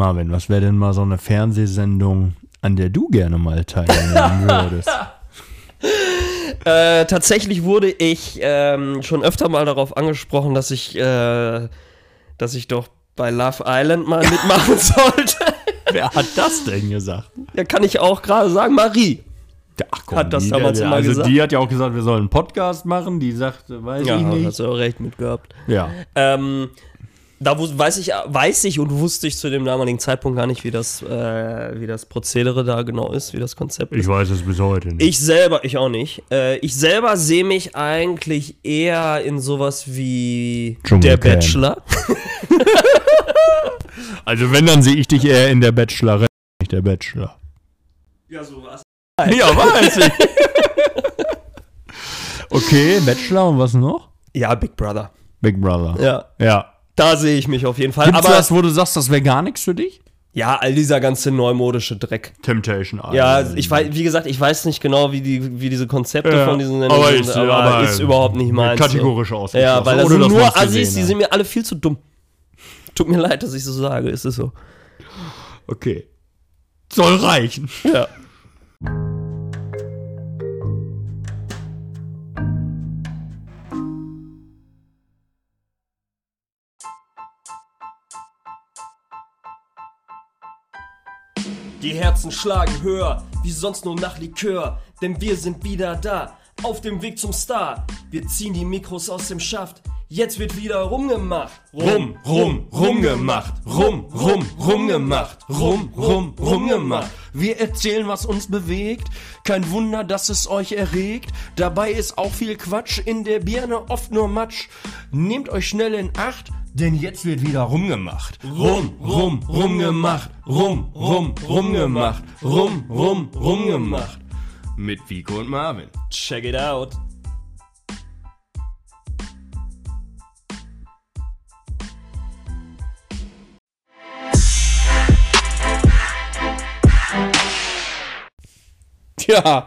Marvin, was wäre denn mal so eine Fernsehsendung, an der du gerne mal teilnehmen würdest? Äh, tatsächlich wurde ich ähm, schon öfter mal darauf angesprochen, dass ich, äh, dass ich doch bei Love Island mal mitmachen sollte. Wer hat das denn gesagt? ja, kann ich auch gerade sagen, Marie. Ach, komm, Hat das die, damals immer also gesagt? die hat ja auch gesagt, wir sollen einen Podcast machen. Die sagte, weiß Ja, ich nicht. hast du auch recht mit gehabt. Ja. Ähm, da weiß ich, weiß ich und wusste ich zu dem damaligen Zeitpunkt gar nicht, wie das, äh, wie das Prozedere da genau ist, wie das Konzept ist. Ich weiß es bis heute nicht. Ich selber, ich auch nicht. Äh, ich selber sehe mich eigentlich eher in sowas wie Dschungelcamp. der Bachelor. also wenn, dann sehe ich dich eher in der Bachelorette, nicht der Bachelor. Ja, sowas. Ja, weiß ich. okay, Bachelor und was noch? Ja, Big Brother. Big Brother. Ja, Ja. Da sehe ich mich auf jeden Fall. Gibt's Aber was, wo du sagst, das wäre gar nichts für dich? ja, all dieser ganze neumodische Dreck. Temptation Island. Ja, ich weiß, wie gesagt, ich weiß nicht genau, wie, die, wie diese Konzepte Ja, von diesen aber Sendungen ist- sind, aber, aber ist überhaupt nicht meins. Kategorisch Ja, ausgeschlossen. weil das sind nur Assis, die sind mir alle viel zu dumm. Tut mir leid, dass ich so sage, ist es so. Okay. Soll reichen. Ja. Die Herzen schlagen höher, wie sonst nur nach Likör, denn wir sind wieder da, auf dem Weg zum Star. Wir ziehen die Mikros aus dem Schaft, jetzt wird wieder rumgemacht. Rum, rum, rumgemacht. Rum, rum, rumgemacht. Rum, rum, rumgemacht. Wir erzählen, was uns bewegt. Kein Wunder, dass es euch erregt. Dabei ist auch viel Quatsch. In der Birne oft nur Matsch. Nehmt euch schnell in Acht. Denn jetzt wird wieder rumgemacht. Rum, rum, rumgemacht. Rum, rum, rumgemacht. Rum, rum, rumgemacht. Mit Vico und Marvin. Check it out. Tja.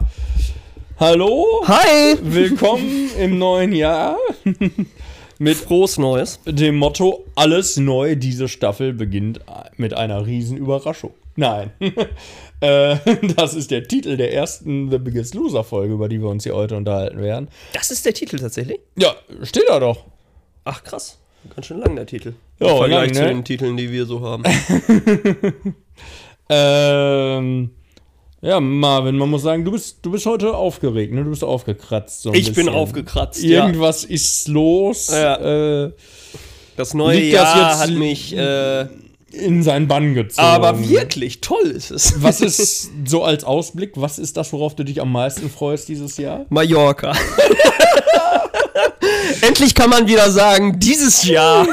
Hallo. Hi! Willkommen im neuen Jahr. Mit frohes Neues. dem Motto alles neu. Diese Staffel beginnt mit einer riesen Überraschung. Nein. äh, das ist der Titel der ersten The Biggest Loser Folge, über die wir uns hier heute unterhalten werden. Das ist der Titel tatsächlich? Ja, steht da doch. Ach krass. Ganz schön lang der Titel. Ja, Im Vergleich lang, zu ne? den Titeln, die wir so haben. Ähm, ja, Marvin, man muss sagen, du bist, du bist heute aufgeregt, ne? Du bist aufgekratzt. So Ich bin bisschen. aufgekratzt. Ja. Irgendwas ist los. Ja. Äh, Das neue das Jahr jetzt- hat mich. Äh, in seinen Bann gezogen. aber wirklich toll ist es. Was ist so als Ausblick, was ist das, worauf du dich am meisten freust dieses Jahr? Mallorca. Endlich kann man wieder sagen, dieses Jahr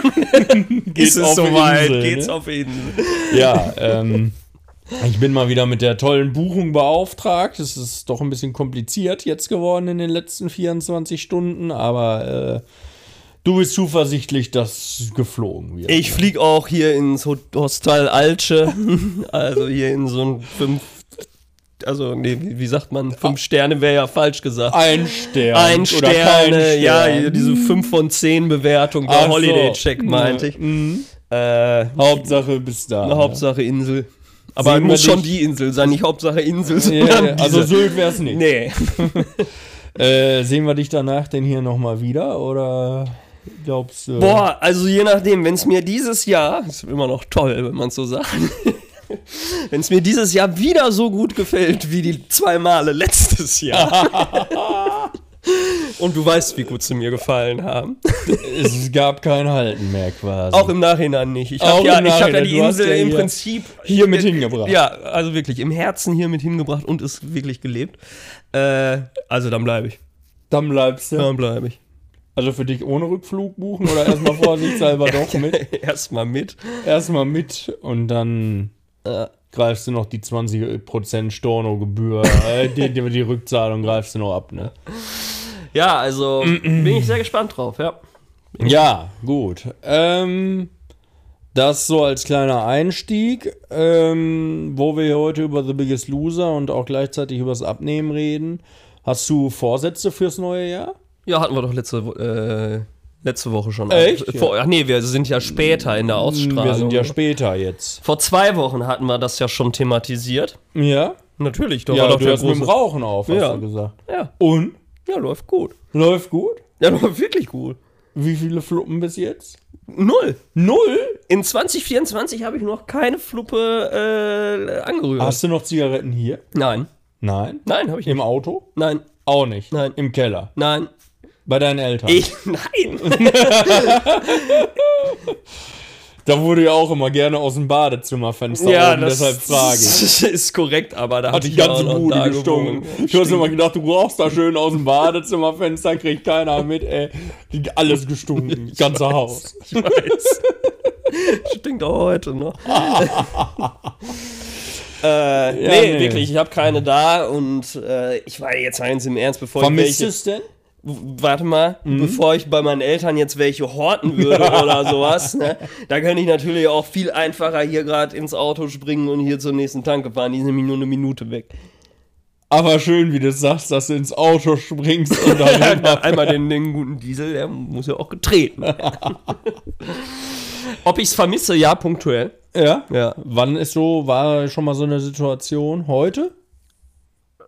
ist es soweit. Insel, geht's ne? auf Insel. Ja, ähm, ich bin mal wieder mit der tollen Buchung beauftragt. Es ist doch ein bisschen kompliziert jetzt geworden in den letzten 24 Stunden, aber äh, du bist zuversichtlich, dass geflogen wird. Ich flieg auch hier ins Ho- Hostel Alche. Also hier in so ein fünf. Also, nee, wie, sagt man? Fünf Sterne wäre ja falsch gesagt. ein Stern. Ein Sterne, ja, diese 5 von 10 Bewertung bei. Holiday Check, meinte ich. Mhm. Äh, Hauptsache bis da. Hauptsache Insel. Aber Sehen muss schon die Insel sein, nicht Hauptsache Insel, sondern ja, also. Sylt wär's nicht. Nee. Äh, sehen wir dich danach denn hier nochmal wieder oder glaubst du? Boah, also je nachdem, wenn es mir dieses Jahr, ist immer noch toll, wenn man so sagt, wenn es mir dieses Jahr wieder so gut gefällt wie die zwei Male letztes Jahr. Und du weißt, wie gut sie mir gefallen haben. Es gab kein Halten mehr quasi. Auch im Nachhinein nicht. Ich habe ja, ich hab ja die Insel ja im Prinzip hier mit hingebracht. Ja, also wirklich im Herzen hier mit hingebracht und es wirklich gelebt. Äh, also dann bleibe ich. Dann bleibst du. Dann bleibe ich. Also für dich ohne Rückflug buchen oder erstmal vorsichtshalber doch mit? Erstmal mit. Erstmal mit und dann Äh, greifst du noch die 20% Storno-Gebühr, äh, die, die, die Rückzahlung greifst du noch ab, ne? ja, also bin ich sehr gespannt drauf, ja. Ja, gut. Ähm, das so als kleiner Einstieg, ähm, wo wir heute über The Biggest Loser und auch gleichzeitig über das Abnehmen reden. Hast du Vorsätze fürs neue Jahr? Ja, hatten wir doch letzte, äh, Letzte Woche schon. Echt? Vor, ach nee, wir sind ja später in der Ausstrahlung. Wir sind ja später jetzt. Vor zwei Wochen hatten wir das ja schon thematisiert. Ja? Natürlich, doch Ja, war doch du hast mit dem. Rauchen auf, hast Ja. du gesagt. Ja, Und? ja, läuft gut. Läuft gut? Ja, läuft wirklich gut. Wie viele Fluppen bis jetzt? Null. Null? In 2024 habe ich noch keine Fluppe äh, angerührt. Hast du noch Zigaretten hier? Nein. Nein. Nein, habe ich nicht. Im Auto? Nein, Auch nicht. Nein. Im Keller. nein. Bei deinen Eltern. Ich, nein. Da wurde ja auch immer gerne aus dem Badezimmerfenster oben, deshalb frage ich. ist korrekt, aber da Hat die ich ja ganze Bude gestunken. gewohnt. Du hast immer gedacht, du rauchst da schön aus dem Badezimmerfenster, kriegt keiner mit, ey. Alles gestunken, das ganze Haus. Ich weiß. Stinkt auch heute noch. äh, nee, nee. wirklich, ich habe keine da und äh, ich war jetzt eins im Ernst, bevor Vermisst ich du es denn? Warte mal, Mhm. bevor ich bei meinen Eltern jetzt welche horten würde oder sowas, ne, da könnte ich natürlich auch viel einfacher hier gerade ins Auto springen und hier zur nächsten Tanke fahren. Die sind nämlich nur eine Minute weg. Aber schön, wie du sagst, dass du ins Auto springst und dann Einmal den, den guten Diesel, der muss ja auch getreten. werden. Ob ich es vermisse? Ja, punktuell. Ja? Ja. Wann ist so, war schon mal so eine Situation? Heute?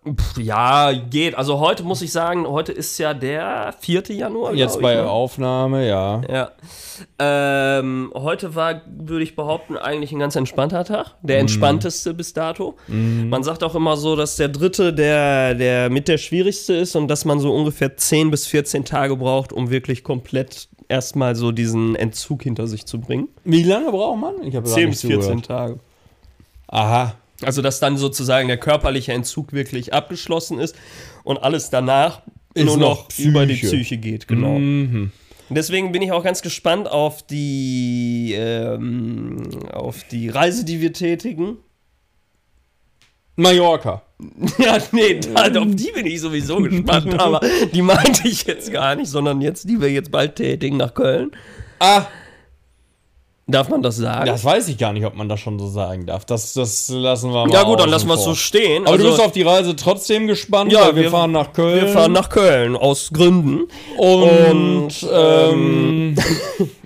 Pff, ja, geht. Also heute muss ich sagen, heute ist ja der 4. Januar. Jetzt bei ich, ne? Aufnahme, ja. Ja. Ähm, heute war, würde ich behaupten, eigentlich ein ganz entspannter Tag. Der entspannteste bis dato. Man sagt auch immer so, dass der dritte der, der mit der schwierigste ist und dass man so ungefähr 10 bis 14 Tage braucht, um wirklich komplett erstmal so diesen Entzug hinter sich zu bringen. Wie lange braucht man? Ich habe 10 bis 14 Tage. Aha. Also, dass dann sozusagen der körperliche Entzug wirklich abgeschlossen ist und alles danach Ist nur noch noch über die Psyche. Geht, genau. Mhm. Deswegen bin ich auch ganz gespannt auf die, ähm, auf die Reise, die wir tätigen. Mallorca. Ja, nee, da, auf die bin ich sowieso gespannt, aber die meinte ich jetzt gar nicht, sondern jetzt, die wir jetzt bald tätigen nach Köln. Ah, Darf man das sagen? das weiß ich gar nicht, ob man das schon so sagen darf. Das, das lassen wir mal. ja gut, dann lassen wir es so stehen. Aber du Also, bist auf die Reise trotzdem gespannt, Ja, weil wir, wir- fahren nach Köln. wir fahren nach Köln, aus Gründen. und, und, ähm,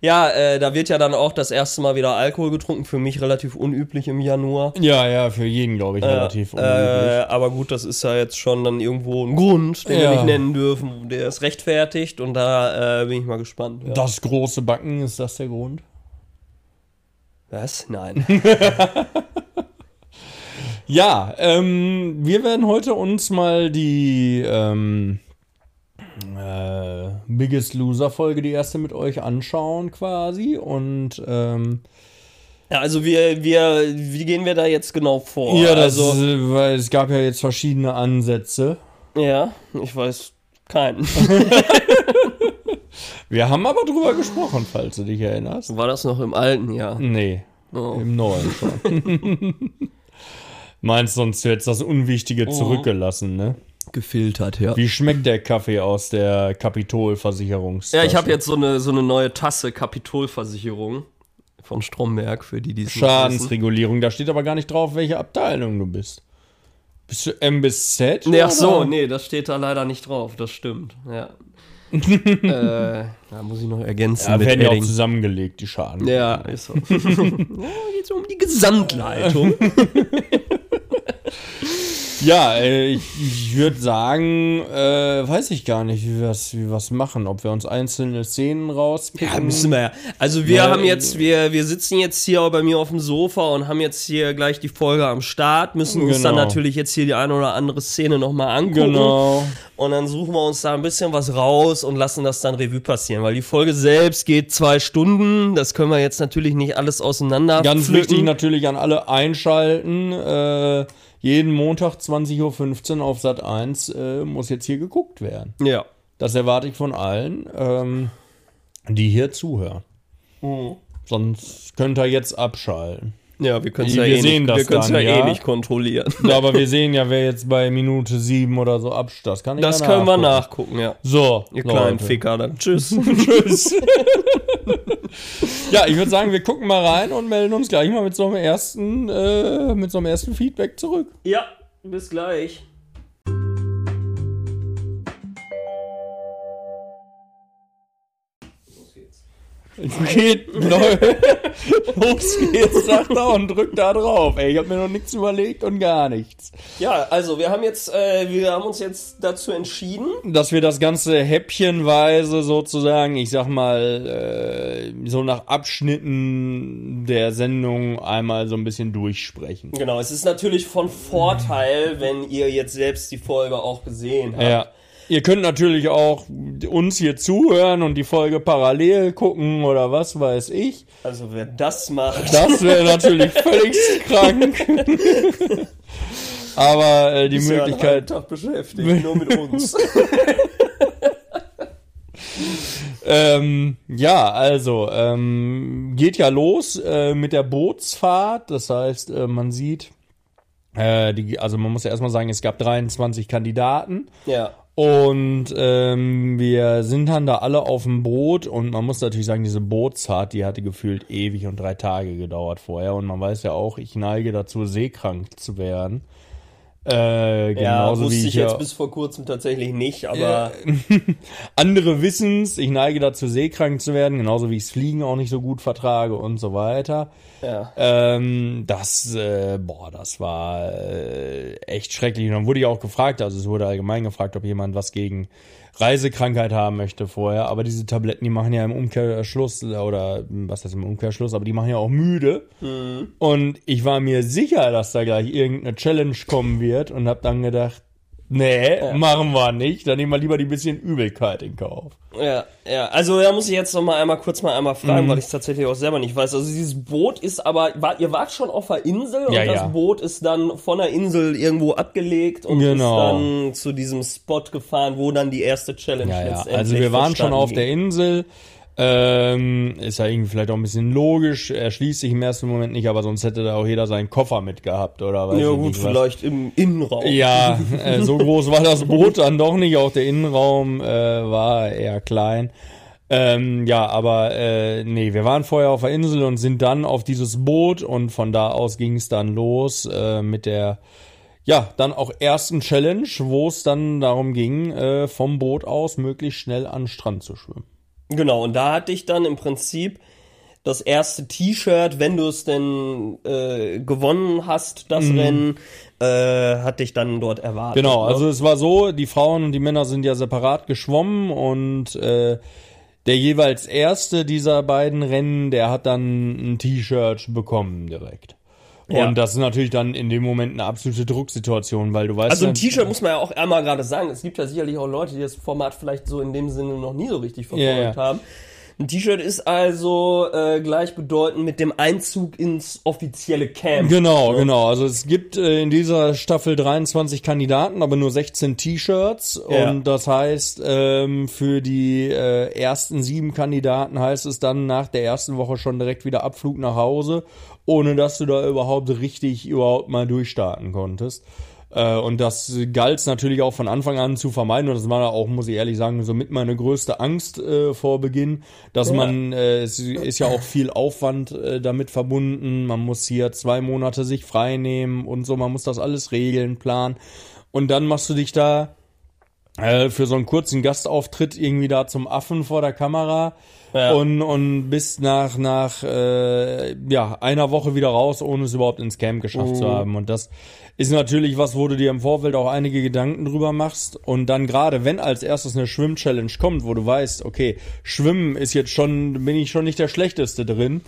Ja, äh, da wird ja dann auch das erste Mal wieder Alkohol getrunken, für mich relativ unüblich im Januar. ja, ja, für jeden, glaube ich, relativ unüblich. Äh, aber gut, das ist ja jetzt schon dann irgendwo ein Grund, den Ja. wir nicht nennen dürfen, der ist rechtfertigt und da äh, bin ich mal gespannt. Ja. Das große Backen, ist das der Grund? Was? Nein. Ja, ähm, wir werden heute uns mal die ähm, äh, Biggest Loser Folge, die erste mit euch anschauen quasi und ähm, ja, also wir, wir, wie gehen wir da jetzt genau vor? ja, das, also, äh, weil es gab ja jetzt verschiedene Ansätze. ja, ich weiß keinen. Wir haben aber drüber gesprochen, falls du dich erinnerst. War das noch im alten Jahr? Nee, Oh. im neuen schon. Meinst sonst du das Unwichtige zurückgelassen, ne? Gefiltert, ja. Wie schmeckt der Kaffee aus der Kapitolversicherungs? Ja, ich habe jetzt so eine, so eine neue Tasse Kapitolversicherung von Stromberg, für die, die es nicht wissen. Schadensregulierung. Da steht aber gar nicht drauf, welche Abteilung du bist. Bist du M bis Z? Nee, ach so, nee, das steht da leider nicht drauf, das stimmt, ja. äh, da muss ich noch ergänzen Ja, mit werden ja auch zusammengelegt, die Schaden. Ja, ist so. ja, geht so um die Gesamtleitung. Ja, äh, ich, ich würde sagen, äh, weiß ich gar nicht, wie wir es wie machen. Ob wir uns einzelne Szenen rauspicken. Ja, müssen wir ja. Also wir Ja, haben jetzt, wir, wir sitzen jetzt hier bei mir auf dem Sofa und haben jetzt hier gleich die Folge am Start, müssen uns dann Genau. natürlich jetzt hier die eine oder andere Szene nochmal angucken. Genau. Und dann suchen wir uns da ein bisschen was raus und lassen das dann Revue passieren, weil die Folge selbst geht zwei Stunden. Das können wir jetzt natürlich nicht alles auseinander. Ganz pflücken. wichtig natürlich an alle einschalten. Äh, jeden Montag 20.15 Uhr auf Sat 1 äh, muss jetzt hier geguckt werden. Ja. Das erwarte ich von allen, ähm, die hier zuhören. Sonst könnt ihr jetzt abschalten. Ja, wir können es ja, eh, sehen nicht, das wir dann, ja, eh ja. nicht kontrollieren. Aber wir sehen ja, wer jetzt bei Minute 7 oder so abstimmt. Das kann ich Das ja können wir nachgucken. ja. So, Ihr kleinen Leute. Ficker dann. Tschüss. Tschüss. ja, ich würde sagen, wir gucken mal rein und melden uns gleich mal mit so einem ersten, äh, mit so einem ersten Feedback zurück. ja, bis gleich. Geht, los geht's, sagt er und drückt da drauf. Ey, ich habe mir noch nichts überlegt und gar nichts. Ja, also wir haben jetzt, äh, wir haben uns jetzt dazu entschieden. Dass wir das Ganze häppchenweise sozusagen, ich sag mal, äh, so nach Abschnitten der Sendung einmal so ein bisschen durchsprechen. Genau, es ist natürlich von Vorteil, wenn ihr jetzt selbst die Folge auch gesehen habt. Ja. Ihr könnt natürlich auch uns hier zuhören und die Folge parallel gucken oder was weiß ich. Also wer das macht. Das wäre natürlich völlig krank. Aber äh, die ist ja Möglichkeit. Tag beschäftigt, nur mit uns. Ähm, ja, also ähm, geht ja los äh, mit der Bootsfahrt. Das heißt, äh, man sieht, äh, die, also man muss ja erstmal sagen, es gab 23 Kandidaten. ja. Und ähm, wir sind dann da alle auf dem Boot und man muss natürlich sagen, diese Bootsfahrt, die hatte gefühlt ewig und drei Tage gedauert vorher. Und man weiß ja auch, ich neige dazu, seekrank zu werden. Äh, Ja, genauso wusste wie ich ich ja, jetzt bis vor kurzem tatsächlich nicht, aber andere wissen's, ich neige dazu, seekrank zu werden, genauso wie ichs Fliegen auch nicht so gut vertrage und so weiter. ja. Ähm, das, äh, boah, das war äh, echt schrecklich. Und dann wurde ja auch gefragt, also es wurde allgemein gefragt, ob jemand was gegen Reisekrankheit haben möchte vorher. Aber diese Tabletten, die machen ja im Umkehrschluss, oder was heißt im Umkehrschluss, aber die machen ja auch müde. Und ich war mir sicher, dass da gleich irgendeine Challenge kommen wird und hab dann gedacht, nee, machen wir nicht. Dann nehmen wir lieber die bisschen Übelkeit in Kauf. Ja, ja. Also da muss ich jetzt noch mal einmal kurz mal einmal fragen, Mhm. weil ich es tatsächlich auch selber nicht weiß. Also dieses Boot ist aber, war, ihr wart schon auf der Insel und Ja, das ja. Boot ist dann von der Insel irgendwo abgelegt und Genau. ist dann zu diesem Spot gefahren, wo dann die erste Challenge Ja, ja. letztendlich Also wir waren schon auf ging. der Insel. Ähm, ist ja irgendwie vielleicht auch ein bisschen logisch. Erschließt sich im ersten Moment nicht, aber sonst hätte da auch jeder seinen Koffer mitgehabt oder weiß Ja gut, nicht vielleicht im Innenraum. Ja, äh, so groß war das Boot dann doch nicht. Auch der Innenraum äh, war eher klein. Ähm, ja, aber äh, nee, wir waren vorher auf der Insel und sind dann auf dieses Boot und von da aus ging es dann los äh, mit der ja, dann auch ersten Challenge, wo es dann darum ging, äh, vom Boot aus möglichst schnell an den Strand zu schwimmen. Genau, und da hatte ich dann im Prinzip das erste T-Shirt, wenn du es denn äh, gewonnen hast, das Rennen, äh, hatte ich dann dort erwartet. Mhm. Genau, ne? also es war so, die Frauen und die Männer sind ja separat geschwommen und äh, der jeweils erste dieser beiden Rennen, der hat dann ein T-Shirt bekommen direkt. Ja. Und das ist natürlich dann in dem Moment eine absolute Drucksituation, weil du weißt Also ein T-Shirt muss man ja auch einmal gerade sagen. Es gibt ja sicherlich auch Leute, die das Format vielleicht so in dem Sinne noch nie so richtig verfolgt ja. haben. Ein T-Shirt ist also äh, gleichbedeutend mit dem Einzug ins offizielle Camp. Genau, genau. Also es gibt äh, in dieser Staffel 23 Kandidaten, aber nur 16 T-Shirts. Ja. Und das heißt, ähm, für die äh, ersten sieben Kandidaten heißt es dann nach der ersten Woche schon direkt wieder Abflug nach Hause, ohne dass du da überhaupt richtig überhaupt mal durchstarten konntest. Äh, Und das galt es natürlich auch von Anfang an zu vermeiden. Und das war auch, muss ich ehrlich sagen, somit meine größte Angst äh, vor Beginn, dass Ja. man, äh, es ist ja auch viel Aufwand äh, damit verbunden. Man muss hier zwei Monate sich frei nehmen und so. Man muss das alles regeln, planen. Und dann machst du dich da äh, für so einen kurzen Gastauftritt irgendwie da zum Affen vor der Kamera Ja. und, und bist nach, nach äh, ja, einer Woche wieder raus, ohne es überhaupt ins Camp geschafft zu haben. Und das ist natürlich was, wo du dir im Vorfeld auch einige Gedanken drüber machst. Und dann gerade, wenn als erstes eine Schwimm-Challenge kommt, wo du weißt, okay, Schwimmen ist jetzt schon, bin ich schon nicht der Schlechteste drin.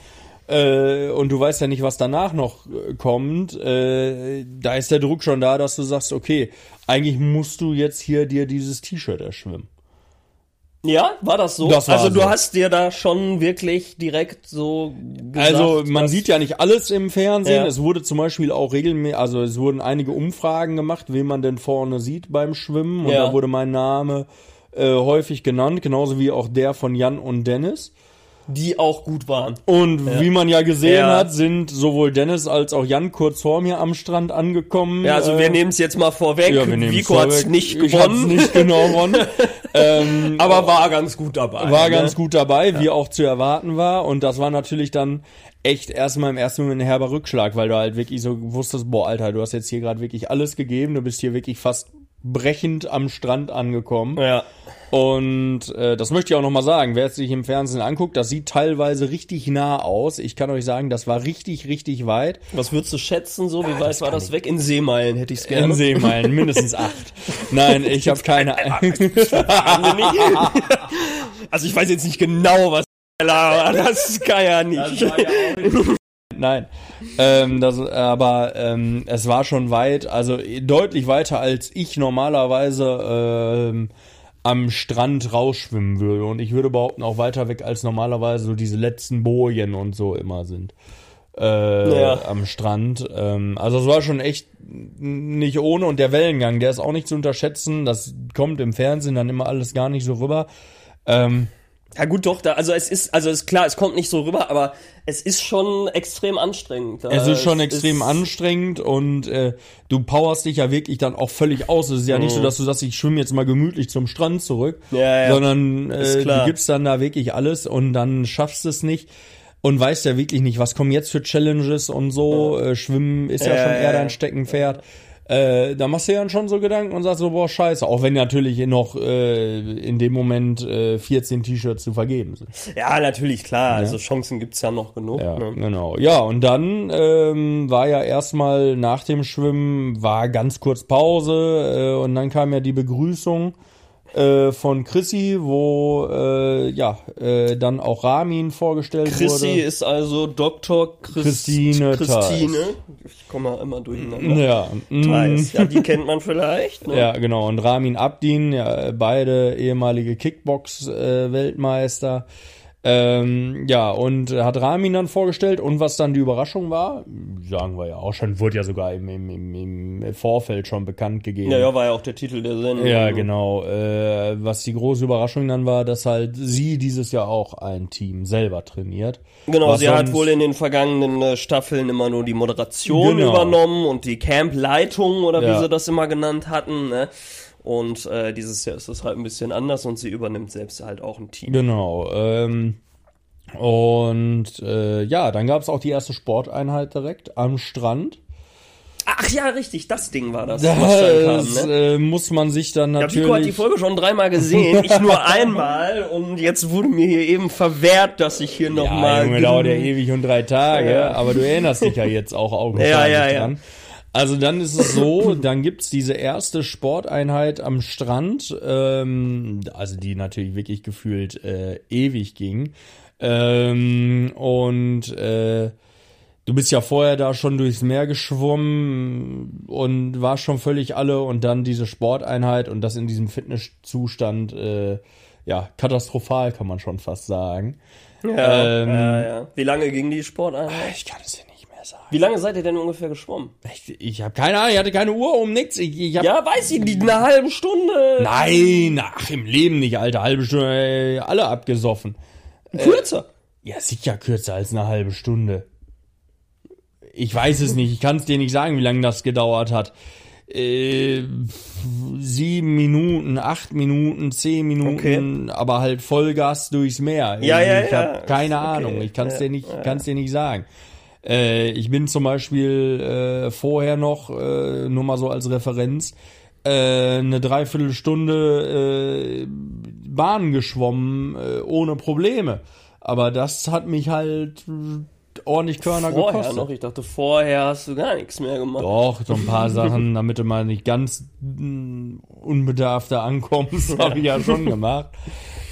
Äh, und du weißt ja nicht, was danach noch äh, kommt, äh, da ist der Druck schon da, dass du sagst, okay, eigentlich musst du jetzt hier dir dieses T-Shirt erschwimmen. Ja, war das so? Das war also du so. hast dir da schon wirklich direkt so gesagt, Also man sieht ja nicht alles im Fernsehen. Ja. Es wurde zum Beispiel auch regelmäßig, also es wurden einige Umfragen gemacht, wen man denn vorne sieht beim Schwimmen. Und Ja. da wurde mein Name äh, häufig genannt, genauso wie auch der von Jan und Dennis. Die auch gut waren. Und wie man ja gesehen Ja. hat, sind sowohl Dennis als auch Jan kurz vor mir am Strand angekommen. Ja, also Äh, wir nehmen es jetzt mal vorweg. ja, wir Vico hat's nicht Ich hab's gewonnen, nicht genau gewonnen. ähm, aber war ganz gut dabei. war ne? ganz gut dabei, wie auch zu erwarten war. Und das war natürlich dann echt erstmal im ersten Moment ein herber Rückschlag, weil du halt wirklich so wusstest, boah, Alter, du hast jetzt hier gerade wirklich alles gegeben, du bist hier wirklich fast brechend am Strand angekommen. Ja. Und äh, das möchte ich auch nochmal sagen, wer es sich im Fernsehen anguckt, das sieht teilweise richtig nah aus. Ich kann euch sagen, das war richtig, richtig weit. Was würdest du schätzen, so? Wie weit war das weg? In Seemeilen hätte ich es gerne. In Seemeilen, mindestens acht. Nein, ich habe keine Ahnung. Also ich weiß jetzt nicht genau, was das kann ja nicht. Nein, ähm, das, aber ähm, es war schon weit, also deutlich weiter als ich normalerweise ähm, am Strand rausschwimmen würde. Und ich würde behaupten, auch weiter weg als normalerweise so diese letzten Bojen und so immer sind. Äh, Ja. am Strand. Ähm, also es war schon echt nicht ohne und der Wellengang, der ist auch nicht zu unterschätzen. Das kommt im Fernsehen dann immer alles gar nicht so rüber. Ähm, Ja gut, doch, da, also es ist, also ist klar, es kommt nicht so rüber, aber es ist schon extrem anstrengend. Es ist schon extrem ist- anstrengend und äh, du powerst dich ja wirklich dann auch völlig aus. Es ist ja nicht so, dass du sagst, ich schwimme jetzt mal gemütlich zum Strand zurück, Mhm. Ja, ja. sondern äh, du gibst dann da wirklich alles und dann schaffst du es nicht und weißt ja wirklich nicht, was kommen jetzt für Challenges und so. Äh, Schwimmen ist ja, Ja, schon eher dein Steckenpferd. Äh, da machst du ja dann schon so Gedanken und sagst so, boah, scheiße. Auch wenn natürlich noch äh, in dem Moment äh, 14 T-Shirts zu vergeben sind. Ja, natürlich, klar. Also Chancen gibt's ja noch genug. Ja, ne? genau. Ja, und dann ähm, war ja erstmal nach dem Schwimmen, war ganz kurz Pause äh, und dann kam ja die Begrüßung äh, von Chrissy, wo äh, ja äh, dann auch Ramin vorgestellt Chrissy wurde. ist also Dr. Chris Christine Christine. Ich komme mal immer durcheinander. Ja, mm. Ja, die kennt man vielleicht. Ne? ja, genau. Und Ramin Abdin, ja, beide ehemalige Kickbox-Weltmeister. Ähm, ja, und hat Ramin dann vorgestellt und was dann die Überraschung war, sagen wir ja auch schon, wurde ja sogar im, im, im, im Vorfeld schon bekannt gegeben. Ja, ja, war ja auch der Titel der Sendung. Ja, genau. Äh, was die große Überraschung dann war, dass halt sie dieses Jahr auch ein Team selber trainiert. Genau, sie hat wohl in den vergangenen äh, Staffeln immer nur die Moderation Genau. übernommen und die Campleitung oder wie Ja. sie das immer genannt hatten. Ne? Und äh, dieses Jahr ist das halt ein bisschen anders und sie übernimmt selbst halt auch ein Team. Genau. Ähm, und äh, ja, dann gab es auch die erste Sporteinheit direkt am Strand. Ach ja, richtig, das Ding war das, Das kam, ne? äh, muss man sich dann Ja, natürlich. Vico hat die Folge schon dreimal gesehen, ich nur einmal und jetzt wurde mir hier eben verwehrt, dass ich hier ja, nochmal... Junge, dauert ja ewig und drei Tage, Ja. aber du erinnerst dich ja jetzt auch augenscheinlich Ja, ja, ja. dran. Also dann ist es so, dann gibt's diese erste Sporteinheit am Strand, ähm, also die natürlich wirklich gefühlt äh, ewig ging. Ähm, und äh, du bist ja vorher da schon durchs Meer geschwommen und warst schon völlig alle und dann diese Sporteinheit und das in diesem Fitnesszustand, äh, ja, katastrophal kann man schon fast sagen. ja, ähm, ja, ja. Wie lange ging die Sporteinheit? Ich kann es nicht sagen. Wie lange seid ihr denn ungefähr geschwommen? Ich, ich habe keine Ahnung, ich hatte keine Uhr um nix. Ich, ich hab, Ja, weiß ich nicht, eine halbe Stunde. Nein, ach, im Leben nicht, Alter. Halbe Stunde, ey, alle abgesoffen. Kürzer. Ja, sicher kürzer als eine halbe Stunde. Ich weiß es nicht, ich kann es dir nicht sagen, wie lange das gedauert hat. Äh, sieben Minuten, acht Minuten, zehn Minuten, aber halt Vollgas durchs Meer. Ja, ja, ich ja. habe keine Okay. Ahnung, ich kann es Ja, dir nicht, kann's dir nicht sagen. Äh, ich bin zum Beispiel äh, vorher noch, äh, nur mal so als Referenz, äh, eine Dreiviertelstunde äh, Bahn geschwommen äh, ohne Probleme. Aber das hat mich halt äh, ordentlich Körner Vorher gekostet. noch, ich dachte, vorher hast du gar nichts mehr gemacht. Doch, so ein paar Sachen, damit du mal nicht ganz mm, unbedarft da ankommst, habe ich ja schon gemacht.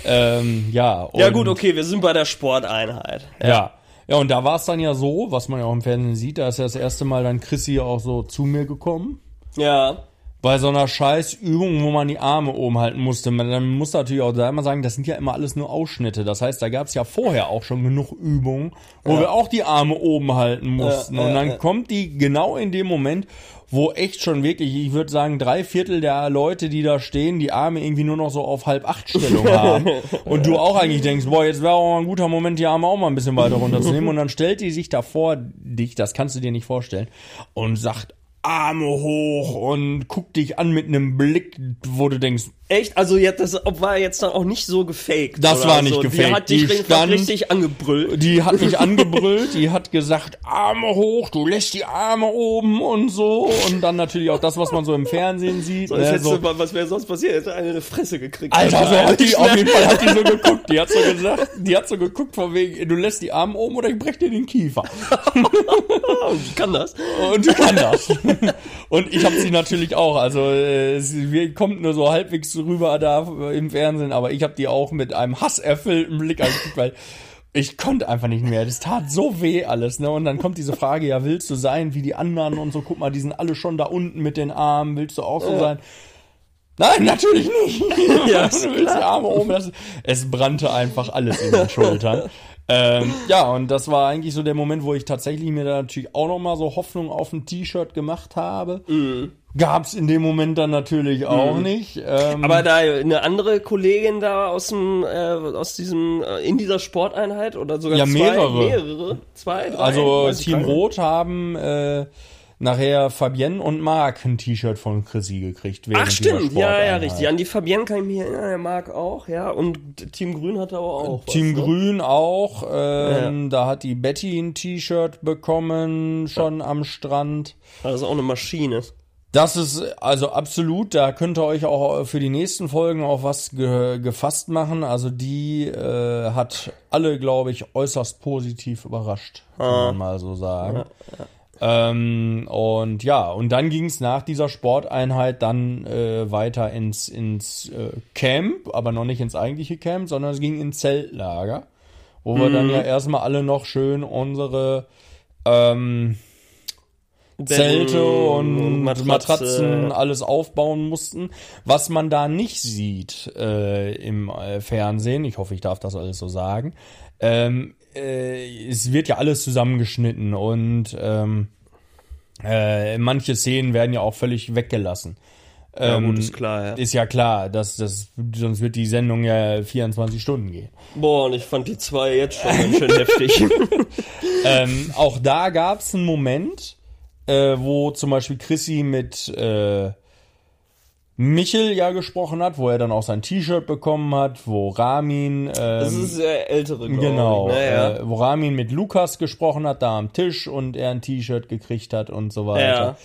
Ähm, ja, Ja gut, okay, wir sind bei der Sporteinheit. Ja. Ja, und da war es dann ja so, was man ja auch im Fernsehen sieht, da ist ja das erste Mal dann Chrissy auch so zu mir gekommen. Ja. Bei so einer scheiß Übung, wo man die Arme oben halten musste. Man, dann muss natürlich auch da immer sagen, das sind ja immer alles nur Ausschnitte. Das heißt, da gab es ja vorher auch schon genug Übungen, wo wir auch die Arme oben halten mussten. Ja, ja, und dann ja. kommt die genau in dem Moment, wo echt schon wirklich, ich würde sagen, drei Viertel der Leute, die da stehen, die Arme irgendwie nur noch so auf halb acht Stellung haben. Und du auch eigentlich denkst, boah, jetzt wäre auch mal ein guter Moment, die Arme auch mal ein bisschen weiter runterzunehmen. Und dann stellt die sich da vor dich, das kannst du dir nicht vorstellen, und sagt Arme hoch und guckt dich an mit einem Blick, wo du denkst, Echt? Also jetzt, das war jetzt dann auch nicht so gefaked. Das war nicht so. Die gefaked. hat dich Die richtig- stand- richtig angebrüllt. die hat mich angebrüllt, die hat gesagt, Arme hoch, du lässt die Arme oben und so. Und dann natürlich auch das, was man so im Fernsehen sieht. Was, ne, so. du- was wäre sonst passiert? Hätte eine eine Fresse gekriegt. Alter, so hat die, auf jeden Fall hat die so geguckt. Die hat so gesagt, die hat so geguckt von wegen, du lässt die Arme oben oder ich brech dir den Kiefer. ich kann das. Und die kann das. Und ich habe sie natürlich auch. Also äh, sie kommt nur so halbwegs rüber da im Fernsehen, aber ich habe die auch mit einem hasserfüllten Blick angeguckt, weil ich konnte einfach nicht mehr. Das tat so weh alles, ne? Und dann kommt diese Frage, ja, willst du sein wie die anderen und so? Guck mal, die sind alle schon da unten mit den Armen. Willst du auch so sein? Nein, natürlich nicht. Ja, du willst die Arme oben lassen. Es brannte einfach alles in den Schultern. Ähm, ja, und das war eigentlich so der Moment, wo ich tatsächlich mir da natürlich auch noch mal so Hoffnung auf ein T-Shirt gemacht habe. Gab's in dem Moment dann natürlich auch nicht. Ähm, Aber da eine andere Kollegin da aus dem, äh, aus diesem, äh, in dieser Sporteinheit oder sogar Ja, zwei, mehrere. mehrere, zwei, drei, also Team. Rot haben äh, nachher Fabienne und Marc ein T-Shirt von Chrissy gekriegt. während Ach stimmt, ja, ja, richtig. An die Fabienne kann ich mich erinnern, der mag auch, ja. Und Team Grün hatte aber auch. Team was, ne? Grün auch. Ähm, Da hat die Betty ein T-Shirt bekommen, schon am Strand. Das ist auch eine Maschine. Das ist also absolut, da könnt ihr euch auch für die nächsten Folgen auch was ge gefasst machen. Also die äh, hat alle, glaube ich, äußerst positiv überrascht, kann man mal so sagen. Ähm, und ja, und dann ging es nach dieser Sporteinheit dann äh, weiter ins, ins äh, Camp, aber noch nicht ins eigentliche Camp, sondern es ging ins Zeltlager, wo wir dann ja erstmal alle noch schön unsere ähm, Zelte und Matratzen, alles aufbauen mussten, was man da nicht sieht äh, im äh, Fernsehen. Ich hoffe, ich darf das alles so sagen. Ähm, äh, es wird ja alles zusammengeschnitten und ähm, äh, manche Szenen werden ja auch völlig weggelassen. Ja, Ähm, gut, ist klar, ja. Ist ja klar, dass das sonst wird die Sendung ja 24 Stunden gehen. Boah, und ich fand die zwei jetzt schon ganz schön heftig. ähm, auch da gab es einen Moment, äh, wo zum Beispiel Chrissy mit äh, Michel ja gesprochen hat, wo er dann auch sein T-Shirt bekommen hat, wo Ramin, Das ähm, ist der ältere, genau, ich. Naja. äh, wo Ramin mit Lukas gesprochen hat, da am Tisch und er ein T-Shirt gekriegt hat und so weiter. Ja.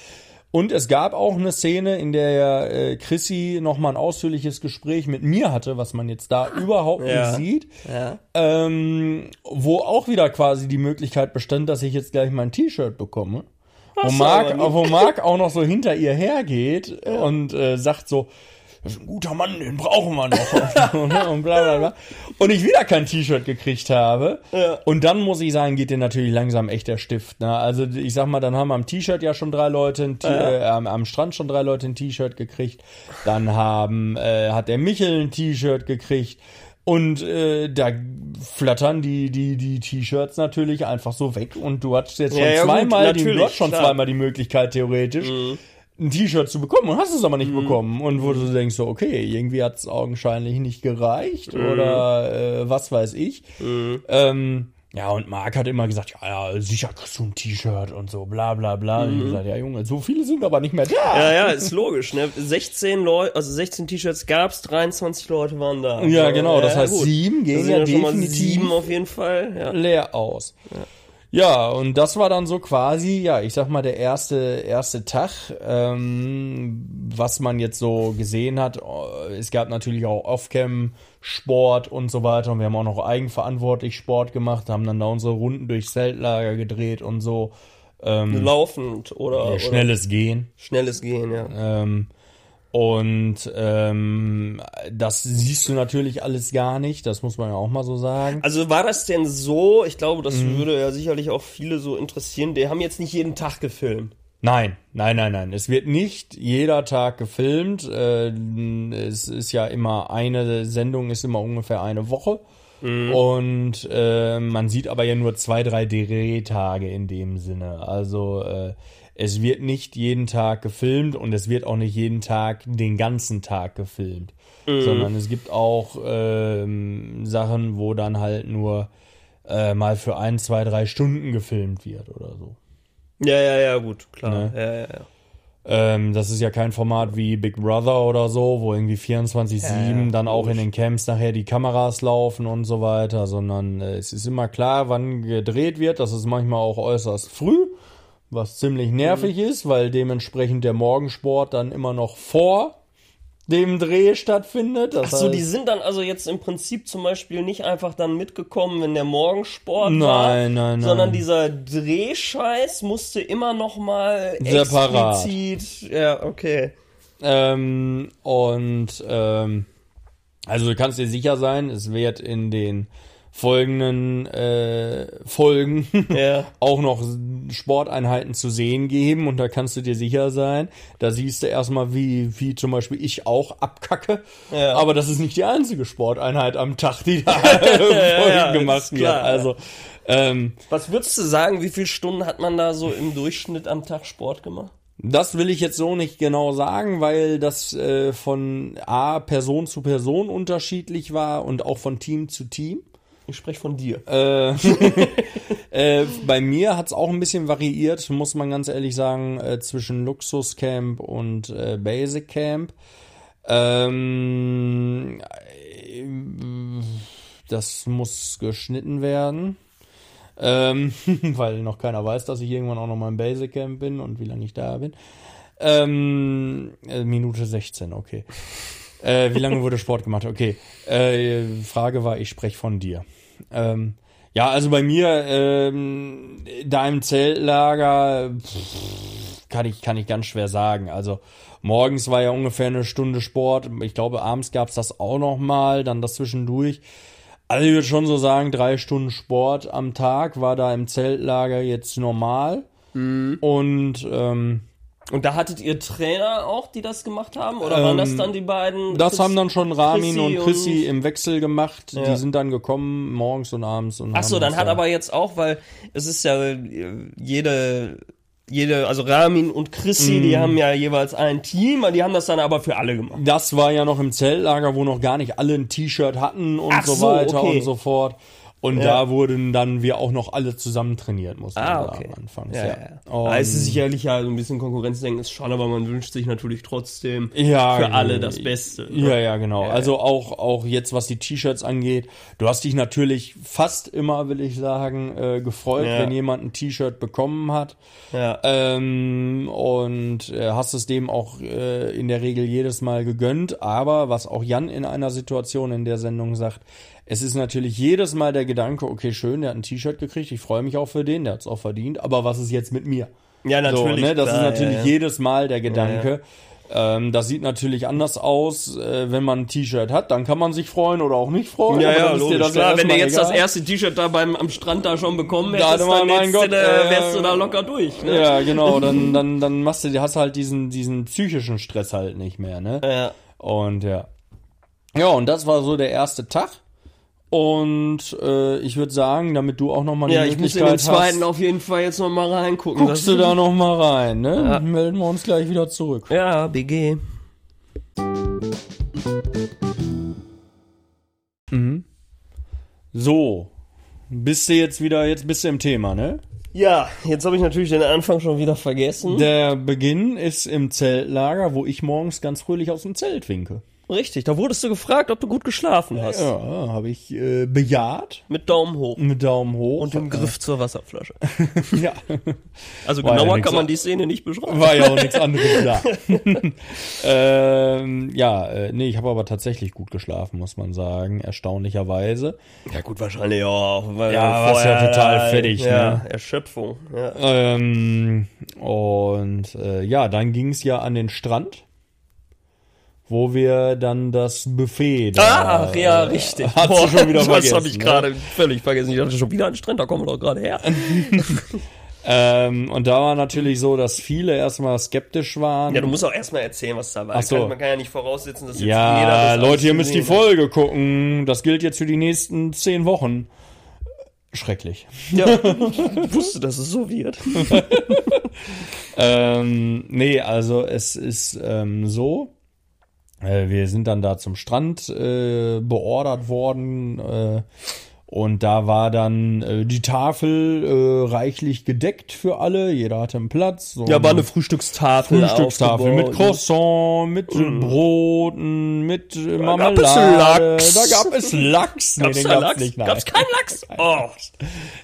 Und es gab auch eine Szene, in der äh, Chrissy nochmal ein ausführliches Gespräch mit mir hatte, was man jetzt da überhaupt Ja. nicht sieht. ja. Ähm, wo auch wieder quasi die Möglichkeit bestand, dass ich jetzt gleich mein T-Shirt bekomme. Wo nicht. wo Marc auch noch so hinter ihr hergeht und äh, sagt so, das ist ein guter Mann, den brauchen wir noch. und bla bla bla. Und ich wieder kein T-Shirt gekriegt habe. Ja. Und dann muss ich sagen, geht dir natürlich langsam echt der Stift. Ne? Also ich sag mal, dann haben am T-Shirt ja schon drei Leute, ein T äh, am, am Strand schon drei Leute ein T-Shirt gekriegt. Dann haben, äh, hat der Michel ein T-Shirt gekriegt. Und äh, da flattern die die die T-Shirts natürlich einfach so weg und du hattest jetzt schon Ja, ja, gut, zweimal die, du hast schon klar. Mhm. zweimal die Möglichkeit theoretisch ein T-Shirt zu bekommen und hast es aber nicht bekommen und wo du denkst so okay irgendwie hat es augenscheinlich nicht gereicht Mhm. oder äh, was weiß ich ähm, ja und Marc hat immer gesagt ja, ja sicher kriegst du ein T-Shirt und so bla bla bla und ich gesagt ja Junge so viele sind aber nicht mehr da Mhm. Ja, ja, ist logisch, ne? 16 Leute, also 16 T-Shirts gab's, 23 Leute waren da. Ja, genau, das Ja, heißt, gut. sieben gehen Das ja ja definitiv sieben auf jeden Fall, ja. leer aus. Ja. Und das war dann so quasi, ja, ich sag mal, der erste, erste Tag, ähm, was man jetzt so gesehen hat. äh, Es gab natürlich auch Off-Cam-Sport und so weiter. Und wir haben auch noch eigenverantwortlich Sport gemacht, haben dann da unsere Runden durchs Zeltlager gedreht und so. Ähm, Laufend oder, oder schnelles Gehen. schnelles Gehen, ja. Ähm, und ähm, das siehst du natürlich alles gar nicht, das muss man ja auch mal so sagen. Also war das denn so, ich glaube, das Mhm. würde ja sicherlich auch viele so interessieren, die haben jetzt nicht jeden Tag gefilmt. Nein, nein, nein, nein. Es wird nicht jeder Tag gefilmt. Äh, es ist ja immer eine Sendung, ist immer ungefähr eine Woche. Und äh, man sieht aber ja nur zwei, drei Drehtage in dem Sinne. Also äh, es wird nicht jeden Tag gefilmt und es wird auch nicht jeden Tag den ganzen Tag gefilmt. Sondern es gibt auch ähm, Sachen, wo dann halt nur äh, mal für ein, zwei, drei Stunden gefilmt wird oder so. Ja, ja, ja, gut, klar. Ne? Ja, ja, ja. Ähm, das ist ja kein Format wie Big Brother oder so, wo irgendwie 24-7 dann auch in den Camps nachher die Kameras laufen und so weiter, sondern äh, es ist immer klar, wann gedreht wird. Das ist manchmal auch äußerst früh, was ziemlich nervig ist, weil dementsprechend der Morgensport dann immer noch vor dem Dreh stattfindet. Das Ach so, heißt- die sind dann also jetzt im Prinzip zum Beispiel nicht einfach dann mitgekommen, wenn der Morgensport war, Nein, nein, nein. sondern dieser Drehscheiß musste immer noch mal Separat. explizit. Ja, okay. Ähm, und ähm, also du kannst dir sicher sein, es wird in den folgenden äh, Folgen Ja. auch noch Sporteinheiten zu sehen geben und da kannst du dir sicher sein, da siehst du erstmal, wie, wie zum Beispiel ich auch abkacke, Ja. aber das ist nicht die einzige Sporteinheit am Tag, die da Folgen gemacht wird. Also ähm, Was würdest du sagen, wie viele Stunden hat man da so im Durchschnitt am Tag Sport gemacht? Das will ich jetzt so nicht genau sagen, weil das äh, von A Person zu Person unterschiedlich war und auch von Team zu Team. Ich spreche von dir. Äh, äh, bei mir hat's auch ein bisschen variiert, muss man ganz ehrlich sagen, äh, zwischen Luxuscamp und äh, Basic Camp. Ähm, äh, das muss geschnitten werden. Ähm, weil noch keiner weiß, dass ich irgendwann auch noch mal im Basic Camp bin und wie lange ich da bin. Ähm, äh, Minute 16, okay. Äh, wie lange wurde Sport gemacht? Okay. Äh, Frage war, ich spreche von dir. Ähm, ja, also bei mir, ähm, da im Zeltlager, pff, kann ich, kann ich ganz schwer sagen. Also morgens war ja ungefähr eine Stunde Sport. Ich glaube, abends gab's das auch noch mal, dann das zwischendurch. Also ich würde schon so sagen, drei Stunden Sport am Tag war da im Zeltlager jetzt normal. Und ähm, Und da hattet ihr Trainer auch, die das gemacht haben? Oder waren das dann die beiden? Ähm, Das haben dann schon Ramin Chrissy und Chrissy im Wechsel gemacht. Ja. Die sind dann gekommen morgens und abends. Und Ach so, dann hat da- aber jetzt auch, weil es ist ja äh, jede, jede, also Ramin und Chrissy, Mhm. die haben ja jeweils ein Team, die haben das dann aber für alle gemacht. Das war ja noch im Zeltlager, wo noch gar nicht alle ein T-Shirt hatten und so, so, weiter okay. und so fort. Und Ja. da wurden dann wir auch noch alle zusammen trainiert, muss man Ah, sagen, okay. anfangs. Ja, Ja, ja. Ja. es ist sicherlich ja so ein bisschen Konkurrenzdenken ist schon, aber man wünscht sich natürlich trotzdem Ja, für alle genau. das Beste. Ja, ja, genau. Also auch, auch jetzt, was die T-Shirts angeht, du hast dich natürlich fast immer, will ich sagen, äh, gefreut, wenn jemand ein T-Shirt bekommen hat. Ja. Ähm, und äh, hast es dem auch äh, in der Regel jedes Mal gegönnt. Aber was auch Jan in einer Situation in der Sendung sagt, es ist natürlich jedes Mal der Gedanke, okay, schön, der hat ein T-Shirt gekriegt, ich freue mich auch für den, der hat es auch verdient, aber was ist jetzt mit mir? Ja, natürlich. So, ne? Das klar, ist natürlich ja, ja. jedes Mal der Gedanke. Ähm, das sieht natürlich anders aus, äh, wenn man ein T-Shirt hat, dann kann man sich freuen oder auch nicht freuen. Ja, ja, logisch. das Klar, wenn du jetzt das egal. erste T-Shirt da beim am Strand da schon bekommen Da hättest, man, dann mein du Gott, da, äh, wärst du da locker durch. Ne? Ja, genau, dann, dann, dann machst du, hast halt diesen, diesen psychischen Stress halt nicht mehr, ne? Ja. Und ja. Ja, und das war so der erste Tag. Und äh, ich würde sagen, damit du auch nochmal die Ja, ich muss in Möglichkeit den zweiten hast, auf jeden Fall jetzt noch mal reingucken. guckst du da nochmal rein, ne? Dann melden wir uns gleich wieder zurück. Ja, BG. So, bist du jetzt wieder, jetzt bist du im Thema, ne? Ja, jetzt habe ich natürlich den Anfang schon wieder vergessen. Der Beginn ist im Zeltlager, wo ich morgens ganz fröhlich aus dem Zelt winke. Richtig, da wurdest du gefragt, ob du gut geschlafen hast. Ja, habe ich äh, bejaht Mit Daumen hoch. mit Daumen hoch. Und dem Griff zur Wasserflasche. ja, Also War ja genauer nix kann man an- die Szene nicht beschreiben. war ja auch nichts anderes da. ähm, ja, äh, nee, ich habe aber tatsächlich gut geschlafen, muss man sagen, erstaunlicherweise. Ja gut, wahrscheinlich auch. Weil Ja, warst ja total fertig, ja, ne? Erschöpfung. Ja. Ähm, und äh, ja, dann ging es ja an den Strand, wo wir dann das Buffet da. Ach ja, richtig. Hast du schon wieder das vergessen, habe ich ne? gerade völlig vergessen. Ich dachte schon wieder an den Strand, da kommen wir doch gerade her. Ähm, und da war natürlich so, dass viele erstmal skeptisch waren. Ja, du musst auch erstmal erzählen, was da war. Ach so. Kann, man kann ja nicht voraussetzen, dass jetzt Ja, jeder das Leute, ihr müsst die gesehen hat. Folge gucken. Das gilt jetzt für die nächsten zehn Wochen. Schrecklich. Ja, ich wusste, dass es so wird. Ähm, nee, also es ist ähm, so. Äh, wir sind dann da zum Strand äh, beordert worden. Äh, Und da war dann äh, die Tafel äh, reichlich gedeckt für alle. Jeder hatte einen Platz. So Ja, war eine Frühstückstafel. Frühstückstafel mit aufgebaut. Croissant, mit Broten, mit gab Marmelade. es Lachs. Da gab es Lachs. Nee, Gab's den da gab's Lachs? nicht. Nein. Gab's keinen Lachs? Oh.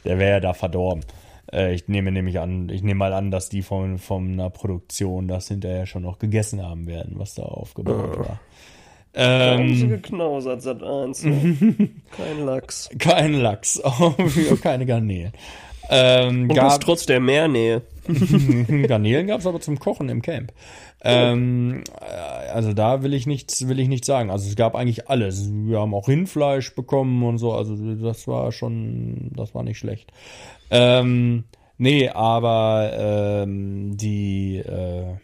Der wäre ja da verdorben. Äh, ich nehme nämlich an, ich nehme mal an, dass die von, von einer Produktion das hinterher schon noch gegessen haben werden, was da aufgebaut war. Haben sie Ähm, geknausert, Sat 1. Ne? Kein Lachs. kein Lachs, keine Garnelen. Ähm, Und das gab, trotz der Meernähe. Garnelen gab es aber zum Kochen im Camp. Ähm, äh, also da will ich nichts, will ich nichts sagen. Also es gab eigentlich alles. Wir haben auch Rindfleisch bekommen und so. Also das war schon, das war nicht schlecht. Ähm, nee, aber ähm, die äh,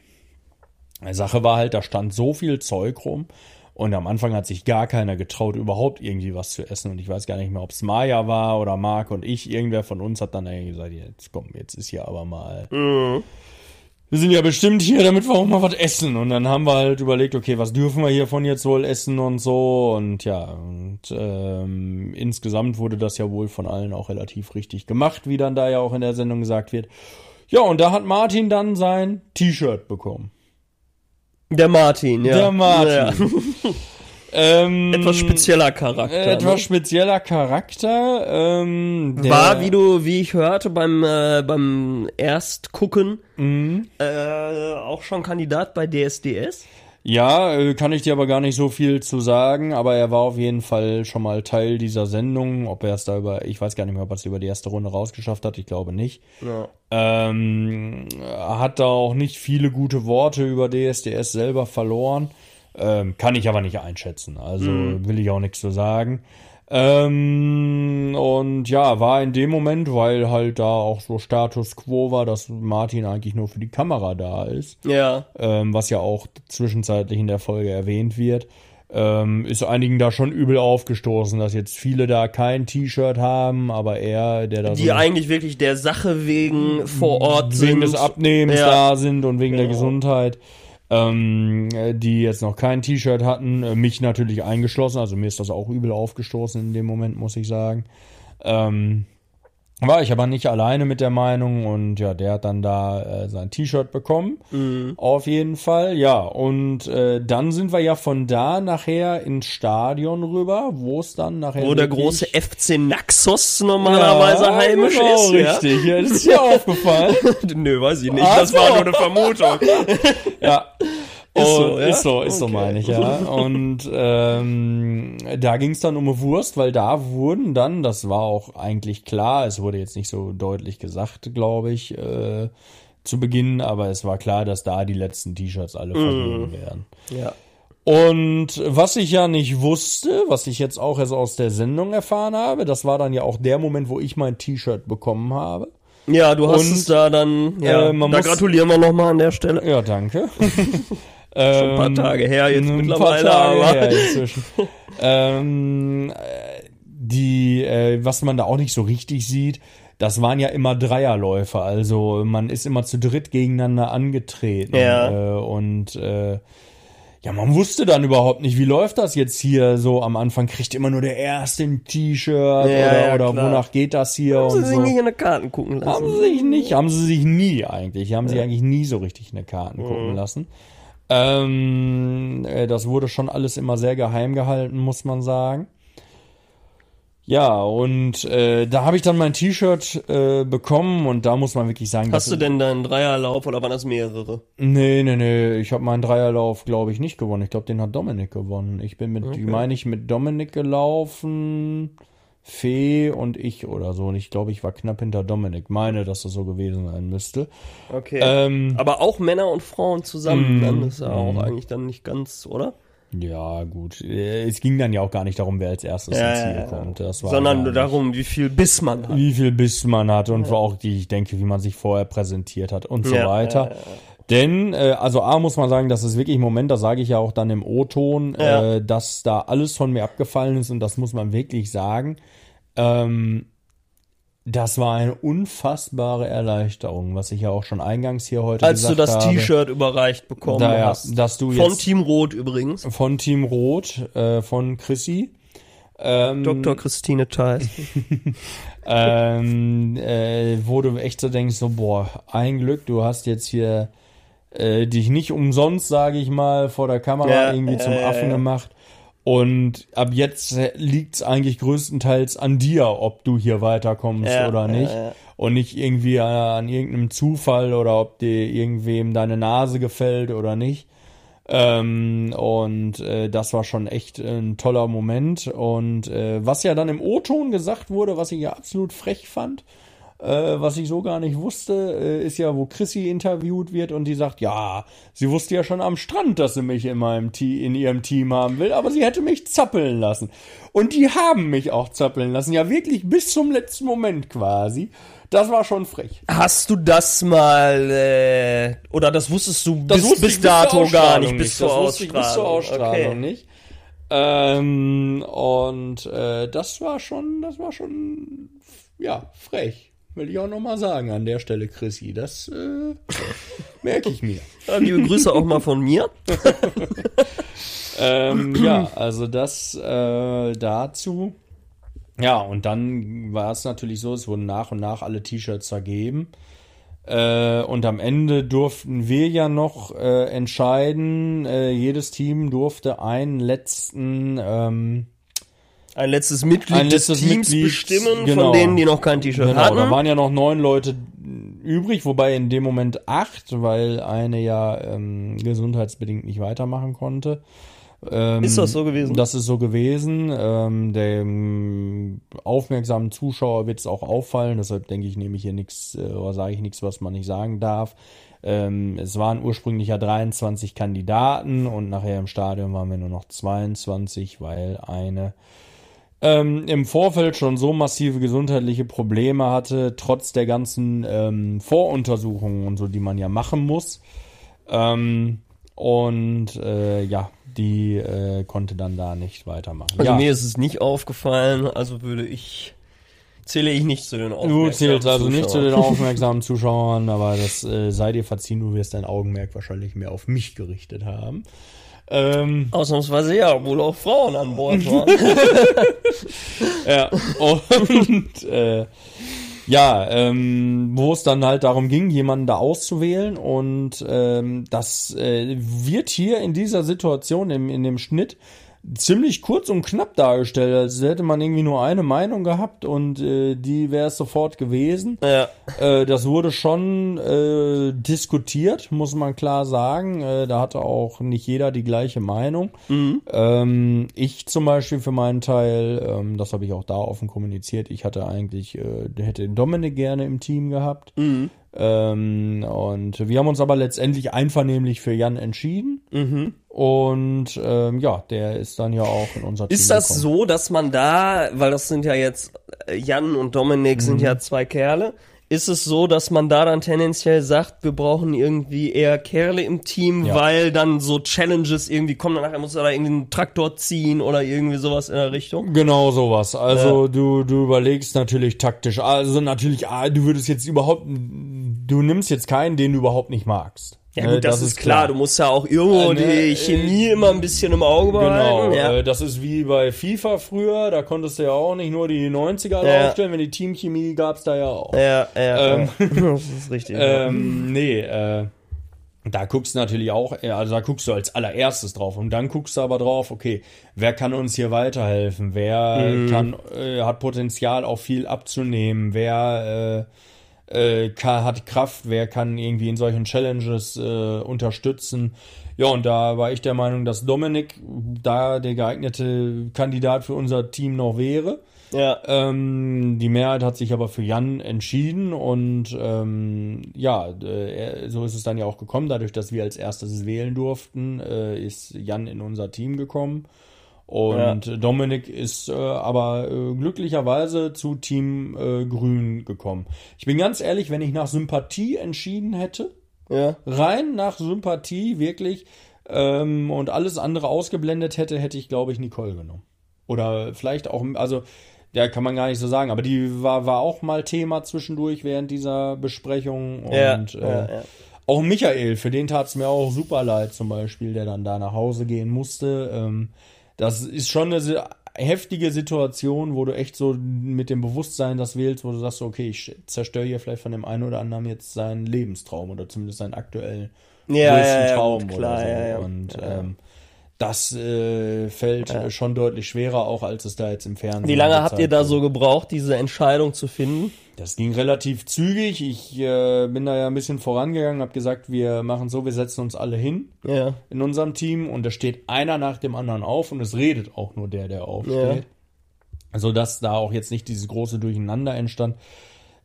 Sache war halt, da stand so viel Zeug rum. Und am Anfang hat sich gar keiner getraut, überhaupt irgendwie was zu essen. Und ich weiß gar nicht mehr, ob es Maya war oder Marc und ich. Irgendwer von uns hat dann irgendwie gesagt, jetzt komm, jetzt ist hier aber mal. Wir sind ja bestimmt hier, damit wir auch mal was essen. Und dann haben wir halt überlegt, okay, was dürfen wir hiervon jetzt wohl essen und so. Und ja, und ähm, insgesamt wurde das ja wohl von allen auch relativ richtig gemacht, wie dann da ja auch in der Sendung gesagt wird. Ja, und da hat Martin dann sein T-Shirt bekommen. Der Martin, ja. Der Martin. Ja. Ähm, Etwas spezieller Charakter. Etwas ne? spezieller Charakter. Ähm, War, wie du, wie ich hörte, beim, äh, beim Erstgucken Mhm. äh, auch schon Kandidat bei DSDS. Ja, äh, kann ich dir aber gar nicht so viel zu sagen, aber er war auf jeden Fall schon mal Teil dieser Sendung. Ob er es da über, ich weiß gar nicht mehr, ob er es über die erste Runde rausgeschafft hat, ich glaube nicht. Ja. Ähm, hat da auch nicht viele gute Worte über DSDS selber verloren. Ähm, kann ich aber nicht einschätzen. Also will ich auch nichts zu sagen. Ähm, und ja, war in dem Moment, weil halt da auch so Status quo war, dass Martin eigentlich nur für die Kamera da ist Ja. ähm, was ja auch zwischenzeitlich in der Folge erwähnt wird, ähm, ist einigen da schon übel aufgestoßen, dass jetzt viele da kein T-Shirt haben, aber er, der da Die so eigentlich wirklich der Sache wegen vor Ort sind. wegen des Abnehmens Ja. da sind und wegen der Genau. Gesundheit, ähm, äh, die jetzt noch kein T-Shirt hatten, äh, mich natürlich eingeschlossen, also mir ist das auch übel aufgestoßen in dem Moment, muss ich sagen. Ähm, war ich aber nicht alleine mit der Meinung und ja, der hat dann da äh, sein T-Shirt bekommen. Mhm. Auf jeden Fall, ja. Und äh, dann sind wir ja von da nachher ins Stadion rüber, wo es dann nachher. Wo der große FC Naxos normalerweise ja, heimisch genau, ist. Ja? Richtig, ja, das ist dir aufgefallen. Nö, weiß ich nicht. Das war nur eine Vermutung. Ja. Ist so, ja? Ist so, ist so Okay. meine ich, ja. Und ähm, da ging es dann um eine Wurst, weil da wurden dann, das war auch eigentlich klar, es wurde jetzt nicht so deutlich gesagt, glaube ich, äh, zu Beginn, aber es war klar, dass da die letzten T-Shirts alle vergeben werden. Ja. Und was ich ja nicht wusste, was ich jetzt auch erst aus der Sendung erfahren habe, das war dann ja auch der Moment, wo ich mein T-Shirt bekommen habe. Ja, du hast Und, es da dann, ja, äh, da muss- gratulieren wir nochmal an der Stelle. Ja, danke. Schon ein paar Ähm, Tage her jetzt mittlerweile, aber. ähm, äh, die, äh, was man da auch nicht so richtig sieht, das waren ja immer Dreierläufe, also man ist immer zu dritt gegeneinander angetreten. Ja. Äh, und äh, ja, man wusste dann überhaupt nicht, wie läuft das jetzt hier so am Anfang, kriegt immer nur der Erste ein T-Shirt oder, ja, oder wonach geht das hier Haben sie sich so. nicht in die Karten gucken lassen. Haben sie sich nicht, haben sie sich nie eigentlich. Haben sie eigentlich nie so richtig in die Karten gucken Mhm. lassen. Ähm, äh, das wurde schon alles immer sehr geheim gehalten, muss man sagen. Ja, und äh, da habe ich dann mein T-Shirt äh, bekommen und da muss man wirklich sagen, Hast du denn deinen Dreierlauf oder waren das mehrere? Nee, nee, nee, ich habe meinen Dreierlauf, glaube ich, nicht gewonnen. Ich glaube, den hat Dominik gewonnen. Ich bin mit, meine ich, mit Dominik gelaufen, Fee und ich oder so. Und ich glaube, ich war knapp hinter Dominik. Meine, dass das so gewesen sein müsste. Okay. Ähm, Aber auch Männer und Frauen zusammen, Mm, dann ist ja auch eigentlich dann nicht ganz, oder? Ja, gut. Äh, Es ging dann ja auch gar nicht darum, wer als erstes ins Ziel kommt. Das war Sondern nur darum, wie viel Biss man hat. wie viel Biss man hat und auch die, ich denke, wie man sich vorher präsentiert hat und so Ja, weiter. Denn, äh, also A muss man sagen, das ist wirklich ein Moment, das sage ich ja auch dann im O-Ton, Ja. äh, dass da alles von mir abgefallen ist und das muss man wirklich sagen. Ähm, das war eine unfassbare Erleichterung, was ich ja auch schon eingangs hier heute Als du gesagt das habe. T-Shirt überreicht bekommen Da, hast. dass du Von jetzt Team Rot übrigens. von Team Rot, äh, von Chrissy. Ähm, Dr. Christine Theis. ähm, äh, wo du echt so denkst, so, boah, ein Glück, du hast jetzt hier äh, dich nicht umsonst, sage ich mal, vor der Kamera Ja, irgendwie zum Affen gemacht. Und ab jetzt liegt's eigentlich größtenteils an dir, ob du hier weiterkommst Ja, oder nicht. ja, ja. Und nicht irgendwie an, an irgendeinem Zufall oder ob dir irgendwem deine Nase gefällt oder nicht. Ähm, und äh, das war schon echt ein toller Moment. Und äh, was ja dann im O-Ton gesagt wurde, was ich ja absolut frech fand, äh, was ich so gar nicht wusste, äh, ist ja, wo Chrissy interviewt wird und die sagt, ja, sie wusste ja schon am Strand, dass sie mich in meinem in ihrem Team haben will, aber sie hätte mich zappeln lassen. Und die haben mich auch zappeln lassen, ja wirklich bis zum letzten Moment quasi. Das war schon frech. Hast du das mal, äh, oder das wusstest du bis, wusste bis zur dato gar Ausstrahlung nicht, bis zur Das wusste ich bis zur Ausstrahlung? Ausstrahlung Okay. nicht. Ähm, und äh, das war schon, das war schon, ja, frech. Will ich auch nochmal sagen an der Stelle, Chrissy. Das äh, merke ich mir. Ja, liebe Grüße auch mal von mir. ähm, ja, also das äh, dazu. Ja, und dann war es natürlich so, es wurden nach und nach alle T-Shirts vergeben. Äh, und am Ende durften wir ja noch äh, entscheiden, äh, jedes Team durfte einen letzten ähm, Ein letztes Mitglied Ein letztes des Teams Mitglied, bestimmen, genau. von denen, die noch kein T-Shirt Genau, hatten. da waren ja noch neun Leute übrig, wobei in dem Moment acht, weil eine ja ähm, gesundheitsbedingt nicht weitermachen konnte. Ähm, Ist das so gewesen? Das ist so gewesen. Ähm, dem aufmerksamen Zuschauer wird es auch auffallen, deshalb denke ich, nehme ich hier nichts äh, oder sage ich nichts, was man nicht sagen darf. Ähm, es waren ursprünglich ja 23 Kandidaten und nachher im Stadion waren wir nur noch 22, weil eine ähm, im Vorfeld schon so massive gesundheitliche Probleme hatte, trotz der ganzen ähm, Voruntersuchungen und so, die man ja machen muss. Ähm, und äh, ja, die äh, konnte dann da nicht weitermachen. Also ja, mir ist es nicht aufgefallen, also würde ich, zähle ich nicht zu den du aufmerksamen zählst also nicht zu den Zuschauern. aufmerksamen Zuschauern, aber das äh, sei dir verziehen, du wirst dein Augenmerk wahrscheinlich mehr auf mich gerichtet haben. Ähm, Ausnahmsweise ja, obwohl auch Frauen an Bord waren. Ja, und äh, ja, ähm, wo es dann halt darum ging, jemanden da auszuwählen und ähm, das äh, wird hier in dieser Situation, im, in dem Schnitt, ziemlich kurz und knapp dargestellt, als hätte man irgendwie nur eine Meinung gehabt und äh, die wäre es sofort gewesen. ja. Äh, das wurde schon äh, diskutiert, muss man klar sagen. Äh, da hatte auch nicht jeder die gleiche Meinung. Ähm, ich zum Beispiel für meinen Teil, ähm, das habe ich auch da offen kommuniziert, ich hatte eigentlich, äh, hätte Dominik gerne im Team gehabt. Ähm, und wir haben uns aber letztendlich einvernehmlich für Jan entschieden. Und ähm, ja, der ist dann ja auch in unser Team Ist das gekommen. so, dass man da, weil das sind ja jetzt, äh, Jan und Dominik sind Mhm. ja zwei Kerle, ist es so, dass man da dann tendenziell sagt, wir brauchen irgendwie eher Kerle im Team, Ja. weil dann so Challenges irgendwie kommen, dann nachher muss er da irgendwie einen Traktor ziehen oder irgendwie sowas in der Richtung? Genau sowas. Also du, du überlegst natürlich taktisch. Also natürlich, ah, du würdest jetzt überhaupt, du nimmst jetzt keinen, den du überhaupt nicht magst. Ja Ne, gut, das, ist klar. Du musst ja auch irgendwo Äh, ne, die Chemie immer ein bisschen im Auge Genau, behalten. Ja. äh, das ist wie bei FIFA früher, da konntest du ja auch nicht nur die 90er Ja. aufstellen, wenn die Teamchemie gab's da ja auch. ja, ja, Ähm, ja. das ist richtig. ja. Ähm, nee, äh, da guckst du natürlich auch, äh, also da guckst du als allererstes drauf und dann guckst du aber drauf, okay, wer kann uns hier weiterhelfen, wer Mhm. kann, äh, hat Potenzial auch viel abzunehmen, wer äh, äh, kann, hat Kraft, wer kann irgendwie in solchen Challenges äh, unterstützen. Ja, und da war ich der Meinung, dass Dominik da der geeignete Kandidat für unser Team noch wäre. ja. Ähm, die Mehrheit hat sich aber für Jan entschieden und ähm, ja, äh, so ist es dann ja auch gekommen. Dadurch, dass wir als erstes wählen durften, äh, ist Jan in unser Team gekommen. Und Dominik ist äh, aber äh, glücklicherweise zu Team äh, Grün gekommen. Ich bin ganz ehrlich, wenn ich nach Sympathie entschieden hätte, ja. rein nach Sympathie wirklich ähm, und alles andere ausgeblendet hätte, hätte ich, glaube ich, Nicole genommen. Oder vielleicht auch, also, ja, kann man gar nicht so sagen, aber die war, war auch mal Thema zwischendurch während dieser Besprechung. Und Ja, äh, ja, ja. auch Michael, für den tat es mir auch super leid, zum Beispiel, der dann da nach Hause gehen musste. Ähm, das ist schon eine, heftige Situation, wo du echt so mit dem Bewusstsein das wählst, wo du sagst, okay, ich zerstöre hier vielleicht von dem einen oder anderen jetzt seinen Lebenstraum oder zumindest seinen aktuellen Ja, größten ja, ja, Traum gut, klar, oder so. Und. Ähm, das äh, fällt äh, schon deutlich schwerer, auch als es da jetzt im Fernsehen Wie lange habt ihr da so gebraucht, diese Entscheidung zu finden? Das ging relativ zügig. Ich äh, bin da ja ein bisschen vorangegangen, habe gesagt, wir machen so, wir setzen uns alle hin Ja. in unserem Team und da steht einer nach dem anderen auf und es redet auch nur der, der aufsteht. Also dass da auch jetzt nicht dieses große Durcheinander entstand.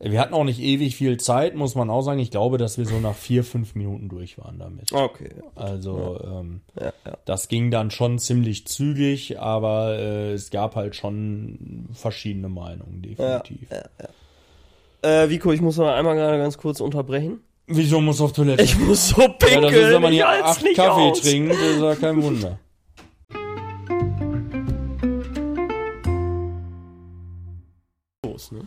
Wir hatten auch nicht ewig viel Zeit, muss man auch sagen. Ich glaube, dass wir so nach vier, fünf Minuten durch waren damit. Okay. Also ähm, Ja, ja. das ging dann schon ziemlich zügig, aber äh, es gab halt schon verschiedene Meinungen, definitiv. Äh, Vico, ich muss mal einmal gerade ganz kurz unterbrechen. Wieso muss auf Toilette? Ich muss so ja, pinkeln. das ist, wenn man hier acht Kaffee aus. trinkt, ist ja kein Wunder. Los, ne?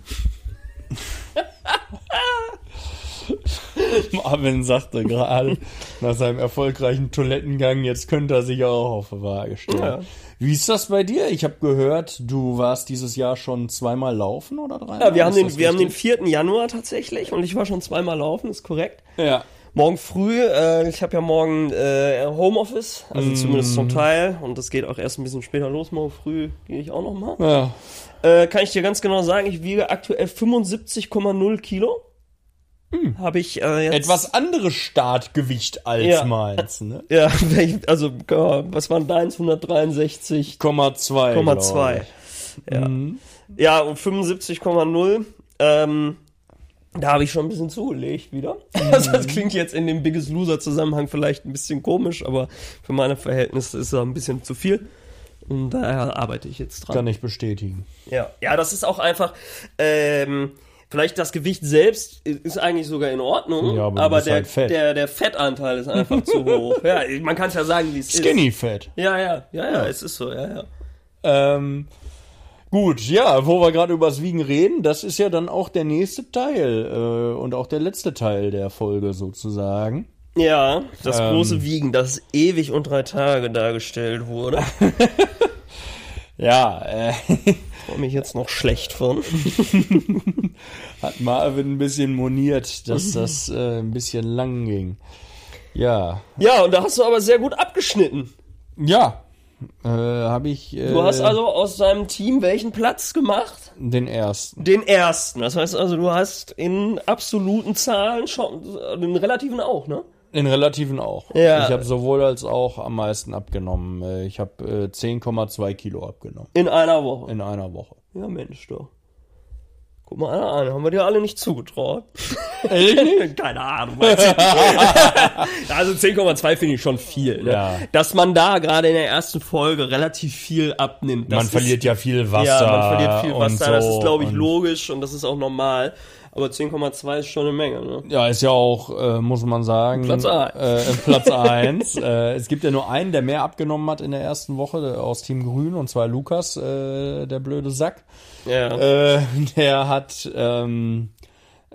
Marvin sagte gerade nach seinem erfolgreichen Toilettengang, jetzt könnte er sich auch auf die Waage stellen. Ja. Wie ist das bei dir? Ich habe gehört, du warst dieses Jahr schon zweimal laufen oder dreimal? Ja, wir haben, den, wir haben den richtig? 4. Januar tatsächlich und ich war schon zweimal laufen, ist korrekt. Ja. Morgen früh, äh, ich habe ja morgen äh, Homeoffice, also zumindest zum Teil. Und das geht auch erst ein bisschen später los. Morgen früh gehe ich auch noch mal. ja. Äh, kann ich dir ganz genau sagen, ich wiege aktuell 75,0 Kilo. Habe ich äh, jetzt... Etwas anderes Startgewicht als Ja. meins, ne? Ja, also, was waren deins? 163,2. 0,2. Ja. ja, und 75,0 ähm, da habe ich schon ein bisschen zugelegt wieder. Also das klingt jetzt in dem Biggest Loser Zusammenhang vielleicht ein bisschen komisch, aber für meine Verhältnisse ist da ein bisschen zu viel. Und daher arbeite ich jetzt dran. Kann ich bestätigen. Ja, ja, das ist auch einfach. Ähm, vielleicht das Gewicht selbst ist eigentlich sogar in Ordnung, Ja, aber aber der, halt fett. der der Fettanteil ist einfach zu hoch. Ja, man kann es ja sagen, wie es ist. Skinny Fat. Ja, ja, ja, ja, es ist so, ja, ja. Ähm, gut, ja, wo wir gerade übers Wiegen reden, das ist ja dann auch der nächste Teil äh, und auch der letzte Teil der Folge sozusagen. Ja, das Ähm. große Wiegen, das ewig und drei Tage dargestellt wurde. Ja, äh, Komme mich jetzt noch schlecht von. hat Marvin ein bisschen moniert, dass das äh, ein bisschen lang ging. Ja, Ja, und da hast du aber sehr gut abgeschnitten. ja, äh, habe ich äh, Du hast also aus deinem Team welchen Platz gemacht? den ersten. Den ersten. Das heißt also, du hast in absoluten Zahlen schon, den relativen auch, ne? Den relativen auch. Ja. Ich habe sowohl als auch am meisten abgenommen. Äh, Ich habe äh, 10,2 Kilo abgenommen In einer Woche. in einer Woche. Ja, Mensch, doch. Guck mal an, haben wir dir alle nicht zugetraut. Keine Ahnung. also 10,2 finde ich schon viel. Ne? Ja. Dass man da gerade in der ersten Folge relativ viel abnimmt. Das Man ist, verliert ja viel Wasser. Ja, man verliert viel Wasser. das so ist, glaube ich, logisch und das ist auch normal. Aber 10,2 ist schon eine Menge. Ne? Ja, ist ja auch, äh, muss man sagen, Platz eins. Äh, Platz eins. äh, es gibt ja nur einen, der mehr abgenommen hat in der ersten Woche aus Team Grün, und zwar Lukas, äh, der blöde Sack. Ja. Äh, der hat ähm,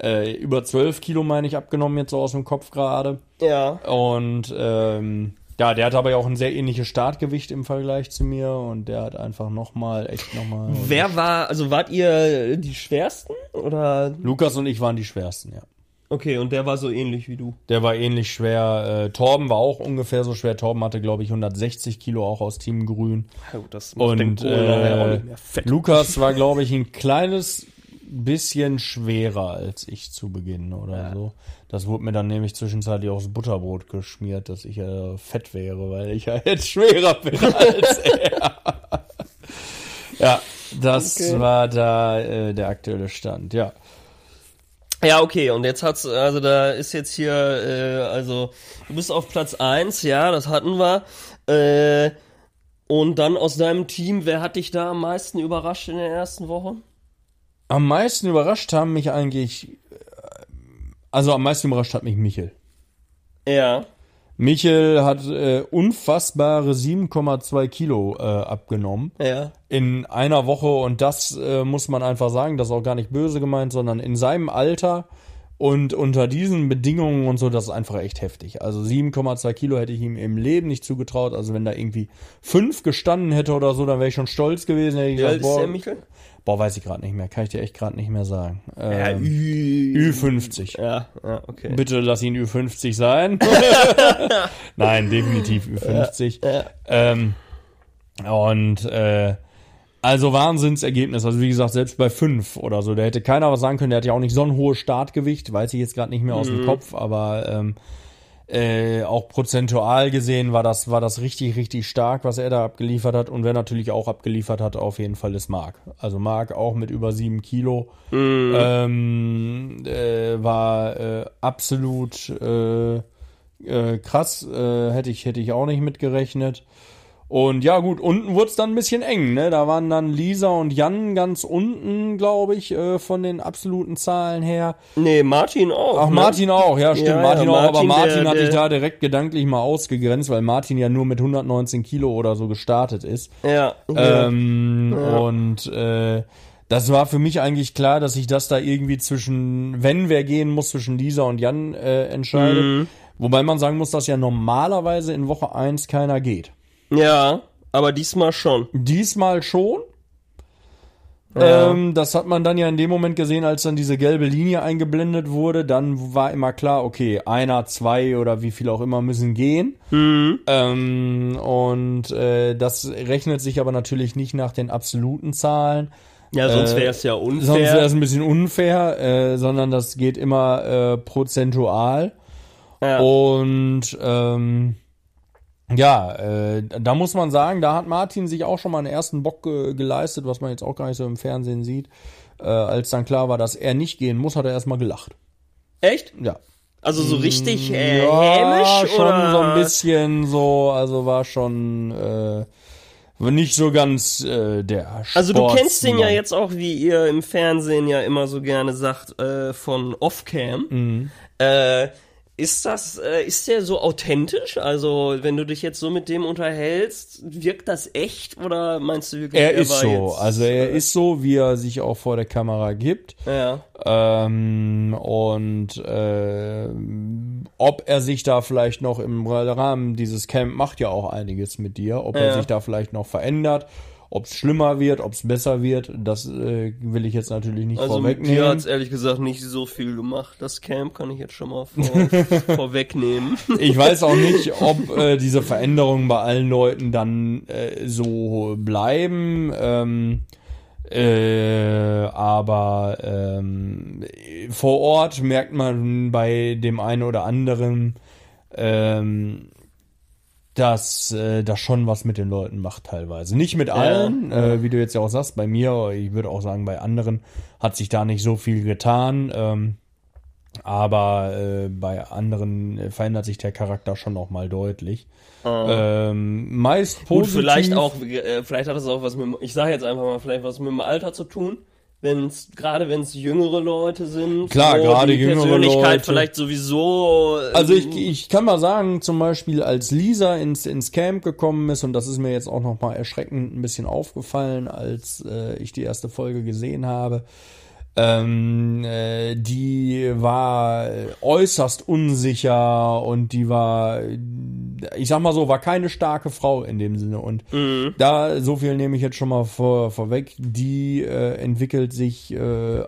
äh, über 12 Kilo, meine ich, abgenommen, jetzt so aus dem Kopf gerade. ja. Und ähm, ja, der hat aber ja auch ein sehr ähnliches Startgewicht im Vergleich zu mir und der hat einfach nochmal, echt nochmal. Wer war, also wart ihr die schwersten? Oder? Lukas und ich waren die schwersten, ja. Okay, und der war so ähnlich wie du. Der war ähnlich schwer. Äh, Torben war auch ungefähr so schwer. Torben hatte, glaube ich, 160 Kilo auch aus Team Grün. Ja, gut, das macht Und äh. Lukas war, glaube ich, ein kleines bisschen schwerer als ich zu Beginn oder so. Das wurde mir dann nämlich zwischenzeitlich aufs Butterbrot geschmiert, dass ich ja fett wäre, weil ich ja jetzt schwerer bin als er. ja, das Okay. war da äh, der aktuelle Stand, ja. Ja, okay, und jetzt hat's, also da ist jetzt hier, äh, also du bist auf Platz eins, ja, das hatten wir. Äh, und dann aus deinem Team, wer hat dich da am meisten überrascht in der ersten Woche? Am meisten überrascht haben mich eigentlich, äh, also am meisten überrascht hat mich Michel. Ja. Michel hat äh, unfassbare 7,2 Kilo äh, abgenommen Ja. in einer Woche und das äh, muss man einfach sagen, das ist auch gar nicht böse gemeint, sondern in seinem Alter Und unter diesen Bedingungen und so, das ist einfach echt heftig. Also 7,2 Kilo hätte ich ihm im Leben nicht zugetraut. Also wenn da irgendwie 5 gestanden hätte oder so, dann wäre ich schon stolz gewesen. Hätte ich gesagt, boah, boah, weiß ich gerade nicht mehr. Kann ich dir echt gerade nicht mehr sagen. Ja, Ähm, Ü Ü50. ja, ja, okay. Bitte lass ihn Ü50 sein. Nein, definitiv Ü50. Ähm, und äh, also Wahnsinnsergebnis. Also wie gesagt, selbst bei 5 oder so, da hätte keiner was sagen können. Der hat ja auch nicht so ein hohes Startgewicht, weiß ich jetzt gerade nicht mehr aus dem Kopf, aber ähm, äh, auch prozentual gesehen war das, war das richtig, richtig stark, was er da abgeliefert hat. Und wer natürlich auch abgeliefert hat, auf jeden Fall ist Marc. Also Marc auch mit über 7 Kilo ähm, äh, war äh, absolut äh, äh, krass. Äh, hätte ich hätte ich auch nicht mitgerechnet. Und ja gut, unten wurde es dann ein bisschen eng. Ne? Da waren dann Lisa und Jan ganz unten, glaube ich, äh, von den absoluten Zahlen her. Nee, Martin auch. Ach, ne? Martin auch, ja, stimmt. Ja, ja, Martin auch, aber Martin, Martin der- hatte ich da direkt gedanklich mal ausgegrenzt, weil Martin ja nur mit 119 Kilo oder so gestartet ist. Ja. ja. Ähm, Und äh, das war für mich eigentlich klar, dass sich das da irgendwie zwischen, wenn wer gehen muss, zwischen Lisa und Jan äh, entscheidet. Mhm. Wobei man sagen muss, dass ja normalerweise in Woche 1 keiner geht. Ja, aber diesmal schon. Diesmal schon. Ja. Ähm, das hat man dann ja in dem Moment gesehen, als dann diese gelbe Linie eingeblendet wurde. Dann war immer klar, okay, einer, zwei oder wie viel auch immer müssen gehen. Mhm. Ähm, und äh, das rechnet sich aber natürlich nicht nach den absoluten Zahlen. Ja, sonst Äh, wäre es ja unfair. Sonst wäre es ein bisschen unfair, äh, sondern das geht immer äh, prozentual. ja. Und ähm, ja, äh, da muss man sagen, da hat Martin sich auch schon mal einen ersten Bock ge geleistet, was man jetzt auch gar nicht so im Fernsehen sieht. Äh, als dann klar war, dass er nicht gehen muss, hat er erstmal gelacht. Echt? Ja. Also so richtig äh, ja, hämisch schon oder? so ein bisschen so, also war schon äh, nicht so ganz äh, der Also du kennst den ja jetzt auch, wie ihr im Fernsehen ja immer so gerne sagt, äh, von Offcam. Mhm. Äh, ist das, äh, ist der so authentisch? Also wenn du dich jetzt so mit dem unterhältst, wirkt das echt oder meinst du wirklich? Er ist war so, jetzt, also er äh, ist so, wie er sich auch vor der Kamera gibt. Ja. Ähm, und äh, ob er sich da vielleicht noch im Rahmen dieses Camp macht ja auch einiges mit dir, ob er Ja. sich da vielleicht noch verändert, ob es schlimmer wird, ob es besser wird, das äh, will ich jetzt natürlich nicht Also mit dir vorwegnehmen. hat's ehrlich gesagt nicht so viel gemacht. Das Camp kann ich jetzt schon mal vor, vorwegnehmen. Ich weiß auch nicht, ob äh, diese Veränderungen bei allen Leuten dann äh, so bleiben. Ähm, äh, aber ähm, vor Ort merkt man bei dem einen oder anderen, ähm, dass äh, das schon was mit den Leuten macht teilweise. Nicht mit allen, Äh, wie du jetzt ja auch sagst, bei mir, ich würde auch sagen, bei anderen hat sich da nicht so viel getan. Ähm, aber äh, bei anderen äh, verändert sich der Charakter schon auch mal deutlich. Ähm, meist Gut, positiv. vielleicht auch, äh, vielleicht hat es auch was mit, dem- ich sage jetzt einfach mal, vielleicht was mit dem Alter zu tun. Wenn's, gerade wenn es jüngere Leute sind. Klar, gerade die jüngere Persönlichkeit Leute. vielleicht sowieso. Also ich, ich kann mal sagen, zum Beispiel als Lisa ins, ins Camp gekommen ist, und das ist mir jetzt auch noch mal erschreckend ein bisschen aufgefallen, als äh, ich die erste Folge gesehen habe, ähm, äh, die war äußerst unsicher und die war, ich sag mal so, war keine starke Frau in dem Sinne. Und da, so viel nehme ich jetzt schon mal vor, vorweg, die äh, entwickelt sich äh,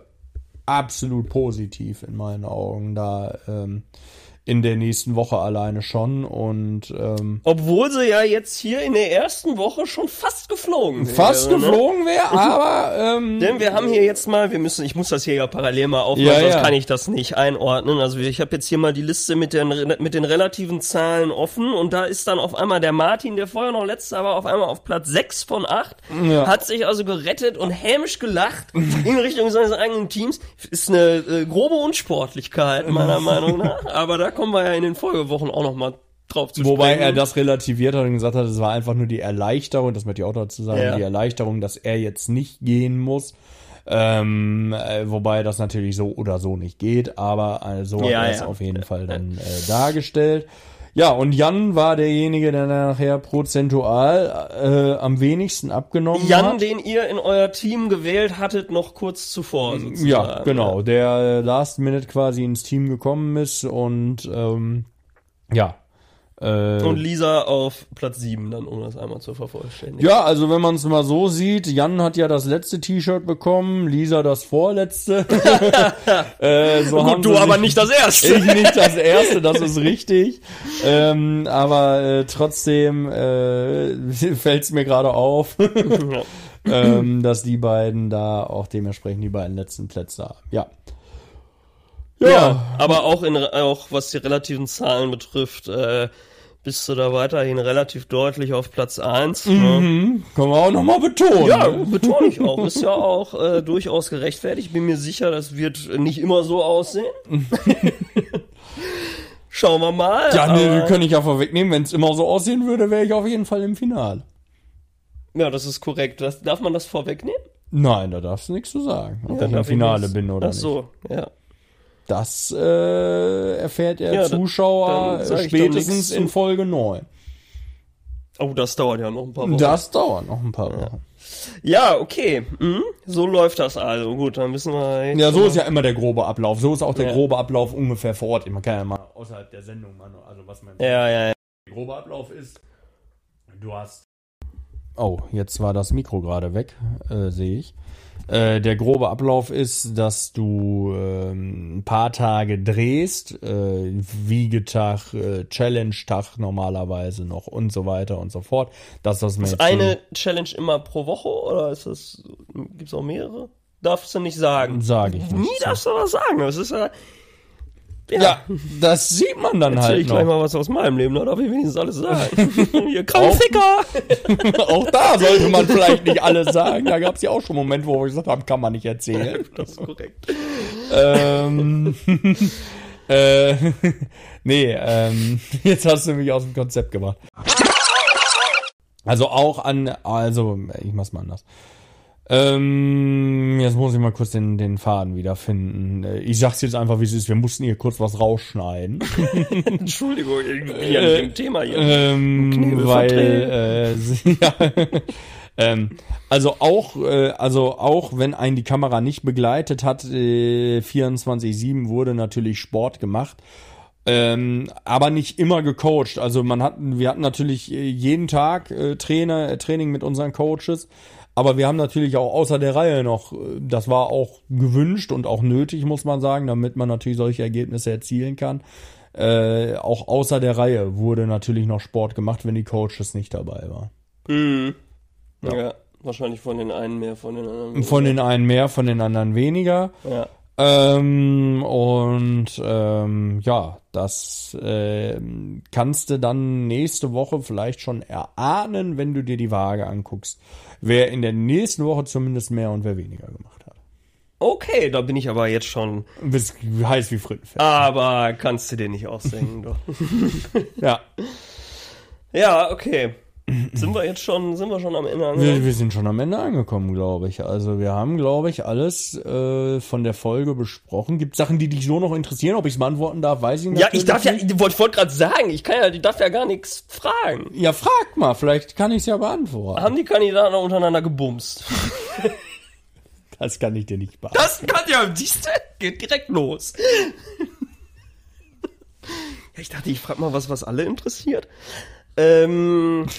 absolut positiv in meinen Augen da ähm, in der nächsten Woche alleine schon und ähm, Obwohl sie ja jetzt hier in der ersten Woche schon fast geflogen wäre. fast ne? geflogen wäre, aber ähm, Denn wir haben hier jetzt mal, wir müssen, ich muss das hier ja parallel mal aufmachen, Ja, sonst ja. kann ich das nicht einordnen. Also ich habe jetzt hier mal die Liste mit den mit den relativen Zahlen offen und da ist dann auf einmal der Martin, der vorher noch letzter war, auf einmal auf Platz 6 von 8, Ja. hat sich also gerettet und hämisch gelacht in Richtung seines eigenen Teams. Ist eine äh, grobe Unsportlichkeit meiner Meinung nach, aber da kommen wir ja in den Folgewochen auch noch mal drauf zu Wobei sprechen. er das relativiert hat und gesagt hat, es war einfach nur die Erleichterung, das möchte ich auch dazu sagen, Ja. die Erleichterung, dass er jetzt nicht gehen muss. Ähm, äh, wobei das natürlich so oder so nicht geht, aber äh, so Ja, hat er es ja. auf jeden Fall dann äh, dargestellt. Ja, und Jan war derjenige, der nachher prozentual äh, am wenigsten abgenommen Jan, hat. den ihr in euer Team gewählt hattet, noch kurz zuvor. Sozusagen. Ja, genau, der äh, Last Minute quasi ins Team gekommen ist und ähm, ja. Äh, Und Lisa auf Platz 7, dann, um das einmal zu vervollständigen. ja, also wenn man es mal so sieht, Jan hat ja das letzte T-Shirt bekommen, Lisa das vorletzte. äh, so Gut, du aber nicht das erste. Ich nicht das erste, das ist richtig. Ähm, aber äh, trotzdem äh, fällt es mir gerade auf, Ja. ähm, dass die beiden da auch dementsprechend die beiden letzten Plätze haben. Ja. Ja, aber auch in auch was die relativen Zahlen betrifft, äh, bist du da weiterhin relativ deutlich auf Platz 1. Ne? Mhm. Können wir auch nochmal betonen. Ja, ne? betone ich auch. Ist ja auch äh, durchaus gerechtfertigt. Bin mir sicher, das wird nicht immer so aussehen. Schauen wir mal. Ja, nee, aber- können ich ja vorwegnehmen. Wenn es immer so aussehen würde, wäre ich auf jeden Fall im Finale. ja, das ist korrekt. Das, darf man das vorwegnehmen? Nein, da darfst du nichts zu sagen. Ob ich im Finale bin oder Ach so, ja. Das äh, erfährt der Ja, Zuschauer dann spätestens in. Folge 9. Oh, das dauert ja noch ein paar Wochen. Das dauert noch ein paar Wochen. Ja, okay. Mhm. So läuft das also. Gut, dann müssen wir. Ja, so ist ja immer der grobe Ablauf. So ist auch der Ja. grobe Ablauf ungefähr vor Ort. Man kann ja mal außerhalb der Sendung mal, also was man Ja, ja, ja. der grobe Ablauf ist. Du hast. Oh, jetzt war das Mikro gerade weg, äh, sehe ich. Äh, der grobe Ablauf ist, dass du ähm, ein paar Tage drehst, äh, Wiegetag, äh, Challenge-Tag normalerweise noch und so weiter und so fort. Das, was Ist eine Challenge immer pro Woche oder ist das. Gibt's auch mehrere? Darfst du nicht sagen. sage ich Nie nicht. darfst du was sagen. Das ist ja. Ja, das sieht man dann Erzähl halt ich gleich noch. mal was aus meinem Leben, da darf ich wenigstens alles sagen. Ihr Krankficker! auch da sollte man vielleicht nicht alles sagen. Da gab es ja auch schon Momente, wo wir gesagt haben, kann man nicht erzählen. Das ist korrekt. ähm, äh, nee, ähm, jetzt hast du mich aus dem Konzept gemacht. Also auch an, also ich mach's mal anders. Ähm, jetzt muss ich mal kurz den, den Faden wiederfinden. Äh, Ich sag's jetzt einfach, wie es ist. Wir mussten hier kurz was rausschneiden. Entschuldigung, ich bin ja mit dem Thema hier. Ähm, weil äh, ja, ähm, also auch äh, also auch wenn einen die Kamera nicht begleitet hat, äh, 24/7 wurde natürlich Sport gemacht. Ähm, aber nicht immer gecoacht. Also man hat, wir hatten natürlich äh, jeden Tag äh, Trainer, äh, Training mit unseren Coaches, aber wir haben natürlich auch außer der Reihe noch, äh, das war auch gewünscht und auch nötig, muss man sagen, damit man natürlich solche Ergebnisse erzielen kann. Äh, auch außer der Reihe wurde natürlich noch Sport gemacht, wenn die Coaches nicht dabei waren. Hm. Ja. wahrscheinlich von den einen mehr, von den anderen. Von den einen mehr, von den anderen weniger. Ja. Ähm, und ähm, ja, das ähm, kannst du dann nächste Woche vielleicht schon erahnen, wenn du dir die Waage anguckst, wer in der nächsten Woche zumindest mehr und wer weniger gemacht hat. Okay, da bin ich aber jetzt schon. Bist heiß wie Frittenfett. Aber kannst du dir nicht ausdenken, doch. Ja, Ja, okay. Sind wir jetzt schon, sind wir schon am Ende wir, angelangt? wir sind schon am Ende angekommen, glaube ich. Also wir haben, glaube ich, alles äh, von der Folge besprochen. Gibt Sachen, die dich so noch interessieren? Ob ich es beantworten darf, weiß ich nicht. Ja, ich darf ja, ich wollte wollt gerade sagen, ich kann ja, ich darf ja gar nichts fragen. Ja, frag mal, vielleicht kann ich es ja beantworten. Haben die Kandidaten untereinander gebumst? Das kann ich dir nicht beantworten. Das kann ja, siehst du, geht direkt los. Ich dachte, ich frag mal was, was alle interessiert. Ähm.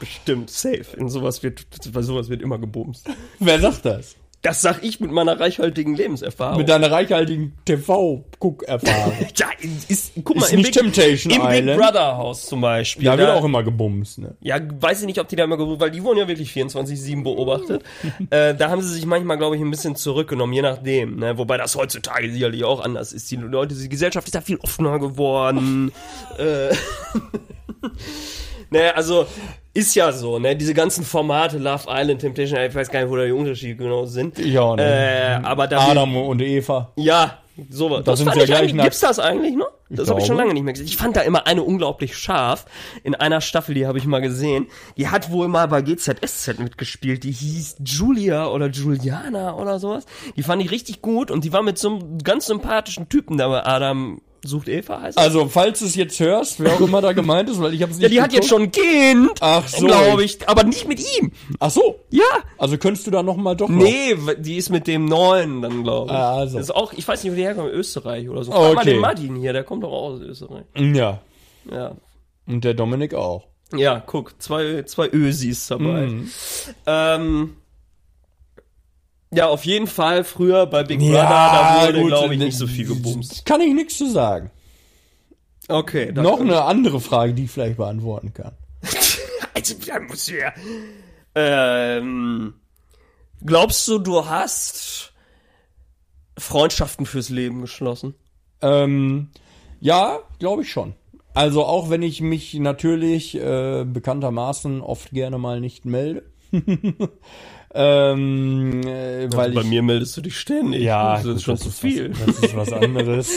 Bestimmt, safe. In sowas wird, bei sowas wird immer gebumst. Wer sagt das? Das sag ich mit meiner reichhaltigen Lebenserfahrung. Mit deiner reichhaltigen TV-Guck-Erfahrung. ja, ist, guck mal, Ist im, nicht Big, Temptation im Big. Brother Haus zum Beispiel. Da wird da- auch immer gebumst, ne? Ja, weiß ich nicht, ob die da immer gerufen, weil die wurden ja wirklich 24-7 beobachtet. äh, da haben sie sich manchmal, glaube ich, ein bisschen zurückgenommen, je nachdem. Ne? Wobei das heutzutage sicherlich auch anders ist. Die Leute, die Gesellschaft ist da viel offener geworden. äh, ne, also ist ja so, ne? Diese ganzen Formate, Love Island, Temptation, ich weiß gar nicht, wo da die Unterschiede genau sind. Ich auch nicht. Äh, aber da Adam und Eva. ja, sowas. Das sind fand ja ich gleich gibt's das eigentlich noch? Das habe ich schon lange nicht mehr gesehen. Ich fand da immer eine unglaublich scharf. In einer Staffel, die habe ich mal gesehen. Die hat wohl mal bei GZSZ mitgespielt. Die hieß Julia oder Juliana oder sowas. Die fand ich richtig gut und die war mit so einem ganz sympathischen Typen da bei Adam Sucht Eva heißt das? Also, falls du es jetzt hörst, wer auch immer da gemeint ist, weil ich habe es nicht Ja, die hat jetzt geguckt. schon ein Kind. Ach so. Glaube ich. Aber nicht mit ihm. Ach so. Ja. Also könntest du da noch mal doch noch. Nee, die ist mit dem Neuen dann, glaube ich. Ah, also. Das ist auch, ich weiß nicht, wo die herkommt, Österreich oder so. Frag mal Okay. den Martin hier, der kommt doch auch aus Österreich. Ja. Ja. Und der Dominik auch. Ja, guck, zwei, zwei Ösis dabei. Mhm. Ähm, ja, auf jeden Fall früher bei Big Brother, Ja, da wurde, glaube ich, nicht so viel gebumst. Kann ich nichts zu sagen. Okay, Noch eine andere Frage, die ich vielleicht beantworten kann. Also, da muss ja. Ähm, glaubst du, du hast Freundschaften fürs Leben geschlossen? Ähm, ja, glaube ich schon. Also auch wenn ich mich natürlich äh, bekanntermaßen oft gerne mal nicht melde. ähm, äh, weil Also bei ich, mir meldest du dich ständig. ja, das ist schon zu was- viel. Das ist was anderes.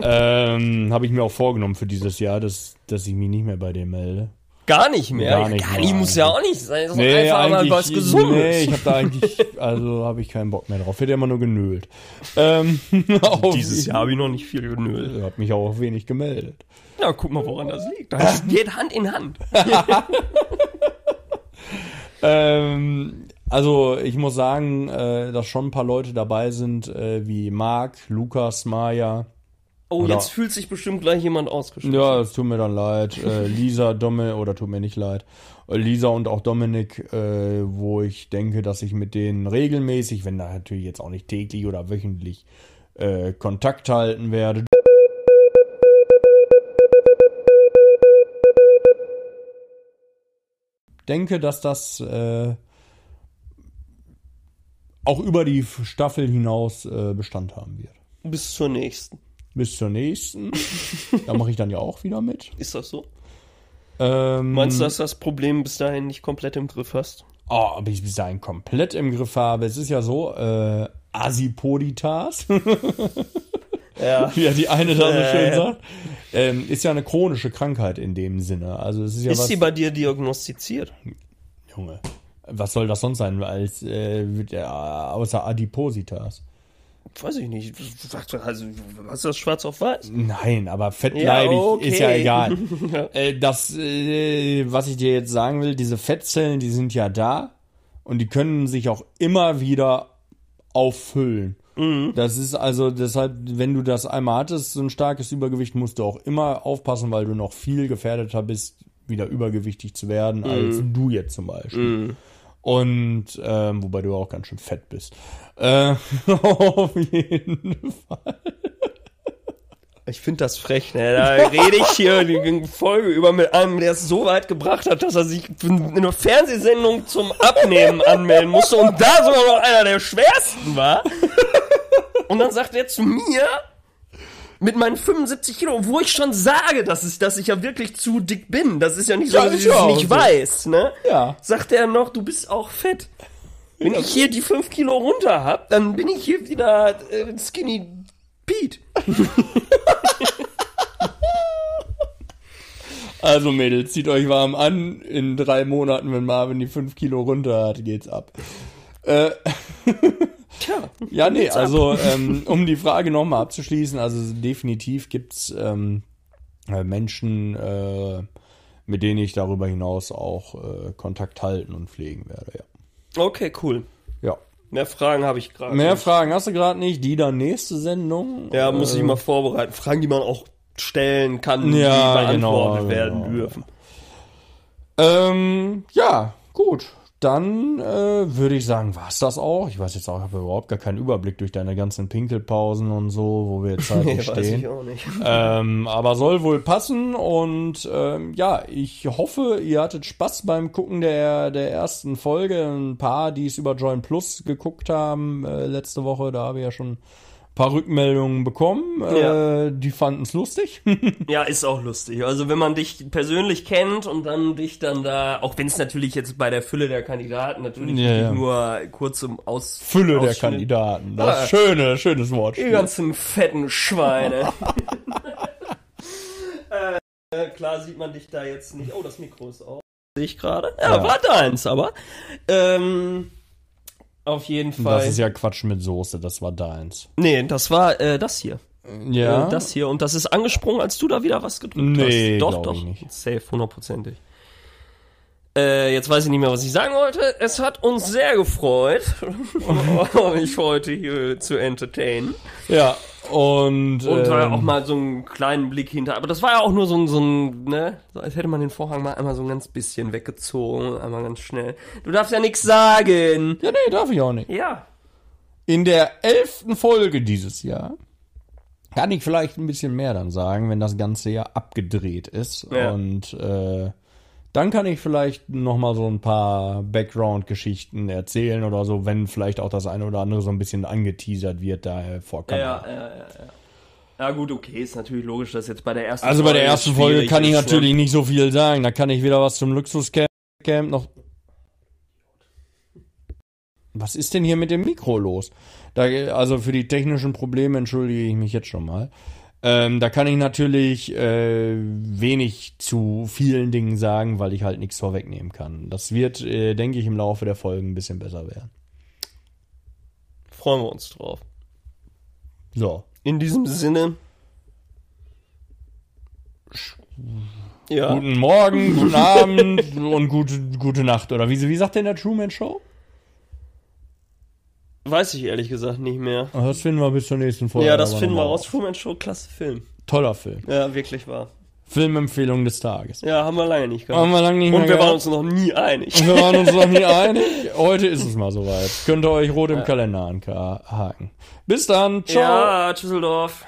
ähm, Habe ich mir auch vorgenommen für dieses Jahr, dass, dass ich mich nicht mehr bei dir melde. Gar nicht mehr. Gar nicht Gar mehr. muss ja auch nicht sein. Das ist nee, einfach mal was Gesundes. nee, ich habe da eigentlich, also habe ich keinen Bock mehr drauf. Hätte immer nur genölt. Ähm, Dieses Jahr habe ich noch nicht viel genölt. Ich habe mich auch wenig gemeldet. Ja, guck mal, woran das liegt. Das geht Hand in Hand. Ähm, also ich muss sagen, äh, dass schon ein paar Leute dabei sind, äh, wie Marc, Lukas, Maja. Oh, Oder- jetzt fühlt sich bestimmt gleich jemand ausgeschlossen. Ja, es tut mir dann leid. Äh, Lisa, Domme, oder tut mir nicht leid. Äh, Lisa und auch Dominik, äh, wo ich denke, dass ich mit denen regelmäßig, wenn da natürlich jetzt auch nicht täglich oder wöchentlich, äh, Kontakt halten werde. Denke, dass das äh, auch über die Staffel hinaus äh, Bestand haben wird. Bis zur nächsten. Bis zur nächsten. da mache ich dann ja auch wieder mit. Ist das so? Ähm, Meinst du, dass das Problem bis dahin nicht komplett im Griff hast? Oh, ob ich bis dahin komplett im Griff habe. Es ist ja so, äh, Asipoditas, Ja. wie ja die eine da so schön sagt, ähm, ist ja eine chronische Krankheit in dem Sinne. Also es ist ja Ist was, sie bei dir diagnostiziert? Junge, was soll das sonst sein, als äh, ja, außer Adipositas? Weiß ich nicht. Also, was ist das schwarz auf weiß? Nein, aber fettleibig Ja, okay. ist ja egal. Ja. äh, das, äh, was ich dir jetzt sagen will, diese Fettzellen, die sind ja da und die können sich auch immer wieder auffüllen. Das ist also deshalb, wenn du das einmal hattest, so ein starkes Übergewicht, musst du auch immer aufpassen, weil du noch viel gefährdeter bist, wieder übergewichtig zu werden, als du jetzt zum Beispiel. Und ähm, wobei du auch ganz schön fett bist. Äh, auf jeden Fall. Ich finde das frech, ne? Da rede ich hier die Folge über mit einem, der es so weit gebracht hat, dass er sich für eine Fernsehsendung zum Abnehmen anmelden musste und da sogar noch einer der schwersten war. Und dann sagt er zu mir, mit meinen 75 Kilo, wo ich schon sage, dass ich, dass ich ja wirklich zu dick bin. Das ist ja nicht so, Ja, dass ich es ja nicht so. weiß, ne? Ja. Sagt er noch, du bist auch fett. Wenn ich hier die 5 Kilo runter hab, dann bin ich hier wieder äh, Skinny Pete. Also Mädels, zieht euch warm an. In drei Monaten, wenn Marvin die fünf Kilo runter hat, geht's ab. Äh, Tja. ja, nee, also ähm, um die Frage nochmal abzuschließen, also definitiv gibt's ähm, äh, Menschen, äh, mit denen ich darüber hinaus auch äh, Kontakt halten und pflegen werde, ja. Okay, cool. Ja. Mehr Fragen habe ich gerade. Mehr nicht. Fragen hast du gerade nicht? Die dann nächste Sendung? Ja, muss Äh, ich mal vorbereiten. Fragen, die man auch stellen kann, die Ja, beantwortet genau, werden genau. dürfen. Ähm, ja, gut. Dann äh, würde ich sagen, war's das auch. Ich weiß jetzt auch, ich habe überhaupt gar keinen Überblick durch deine ganzen Pinkelpausen und so, wo wir jetzt halt Nee, nicht weiß ich stehen. auch nicht. Ähm, aber soll wohl passen und ähm, ja, ich hoffe, ihr hattet Spaß beim Gucken der, der ersten Folge. Ein paar, die es über Join Plus geguckt haben äh, letzte Woche, da habe ich ja schon paar Rückmeldungen bekommen. Ja. Äh, die fanden es lustig. Ja, ist auch lustig. Also wenn man dich persönlich kennt und dann dich dann da, auch wenn es natürlich jetzt bei der Fülle der Kandidaten natürlich Ja, ja. nur kurz zum Aus Fülle der Kandidaten. Das Ah. schöne, schönes Wort. Die ganzen fetten Schweine. äh, klar sieht man dich da jetzt nicht. Oh, das Mikro ist auch. Sehe ich gerade. Ja, Ja. war deins, aber. Ähm, auf jeden Fall. Das ist ja Quatsch mit Soße, das war deins. nee, das war äh, das hier. Ja. Äh, das hier. Und das ist angesprungen, als du da wieder was gedrückt Nee, hast. Doch, doch. Safe, hundertprozentig. Äh, jetzt weiß ich nicht mehr, was ich sagen wollte. Es hat uns sehr gefreut, euch heute hier zu entertainen. ja. Und, Und äh, ähm, auch mal so einen kleinen Blick hinter. Aber das war ja auch nur so ein, so ein, ne? So, als hätte man den Vorhang mal einmal so ein ganz bisschen weggezogen. Einmal ganz schnell. Du darfst ja nichts sagen. Ja, nee, darf ich auch nicht. Ja. In der elften Folge dieses Jahr kann ich vielleicht ein bisschen mehr dann sagen, wenn das ganze Jahr abgedreht ist. Ja. Und äh, dann kann ich vielleicht noch mal so ein paar Background-Geschichten erzählen oder so, wenn vielleicht auch das eine oder andere so ein bisschen angeteasert wird da vor Kamera. Ja, ja, ja, ja. Ja gut, okay, ist natürlich logisch, dass jetzt bei der ersten Also bei der Folge ersten Folge kann ich natürlich Ne? nicht so viel sagen. Da kann ich weder was zum Luxuscamp Camp noch. Was ist denn hier mit dem Mikro los? Da, also für die technischen Probleme entschuldige ich mich jetzt schon mal. Ähm, da kann ich natürlich äh, wenig zu vielen Dingen sagen, weil ich halt nichts vorwegnehmen kann. Das wird, äh, denke ich, im Laufe der Folgen ein bisschen besser werden. Freuen wir uns drauf. So. In diesem Sinne. Ja. Guten Morgen, guten Abend und gute, gute Nacht. Oder wie, wie sagt denn der Truman Show? Weiß ich ehrlich gesagt nicht mehr. Das finden wir bis zur nächsten Folge. ja, das finden wir raus. Truman Show, klasse Film. Toller Film. Ja, wirklich wahr. Filmempfehlung des Tages. Ja, haben wir lange nicht gehabt. Haben wir lange nicht Und wir waren gehabt. uns noch nie einig. Wir waren uns noch nie einig. Heute ist es mal soweit. Könnt ihr euch rot im Kalender anhaken. Bis dann. Ciao. Ja, Tschüsseldorf.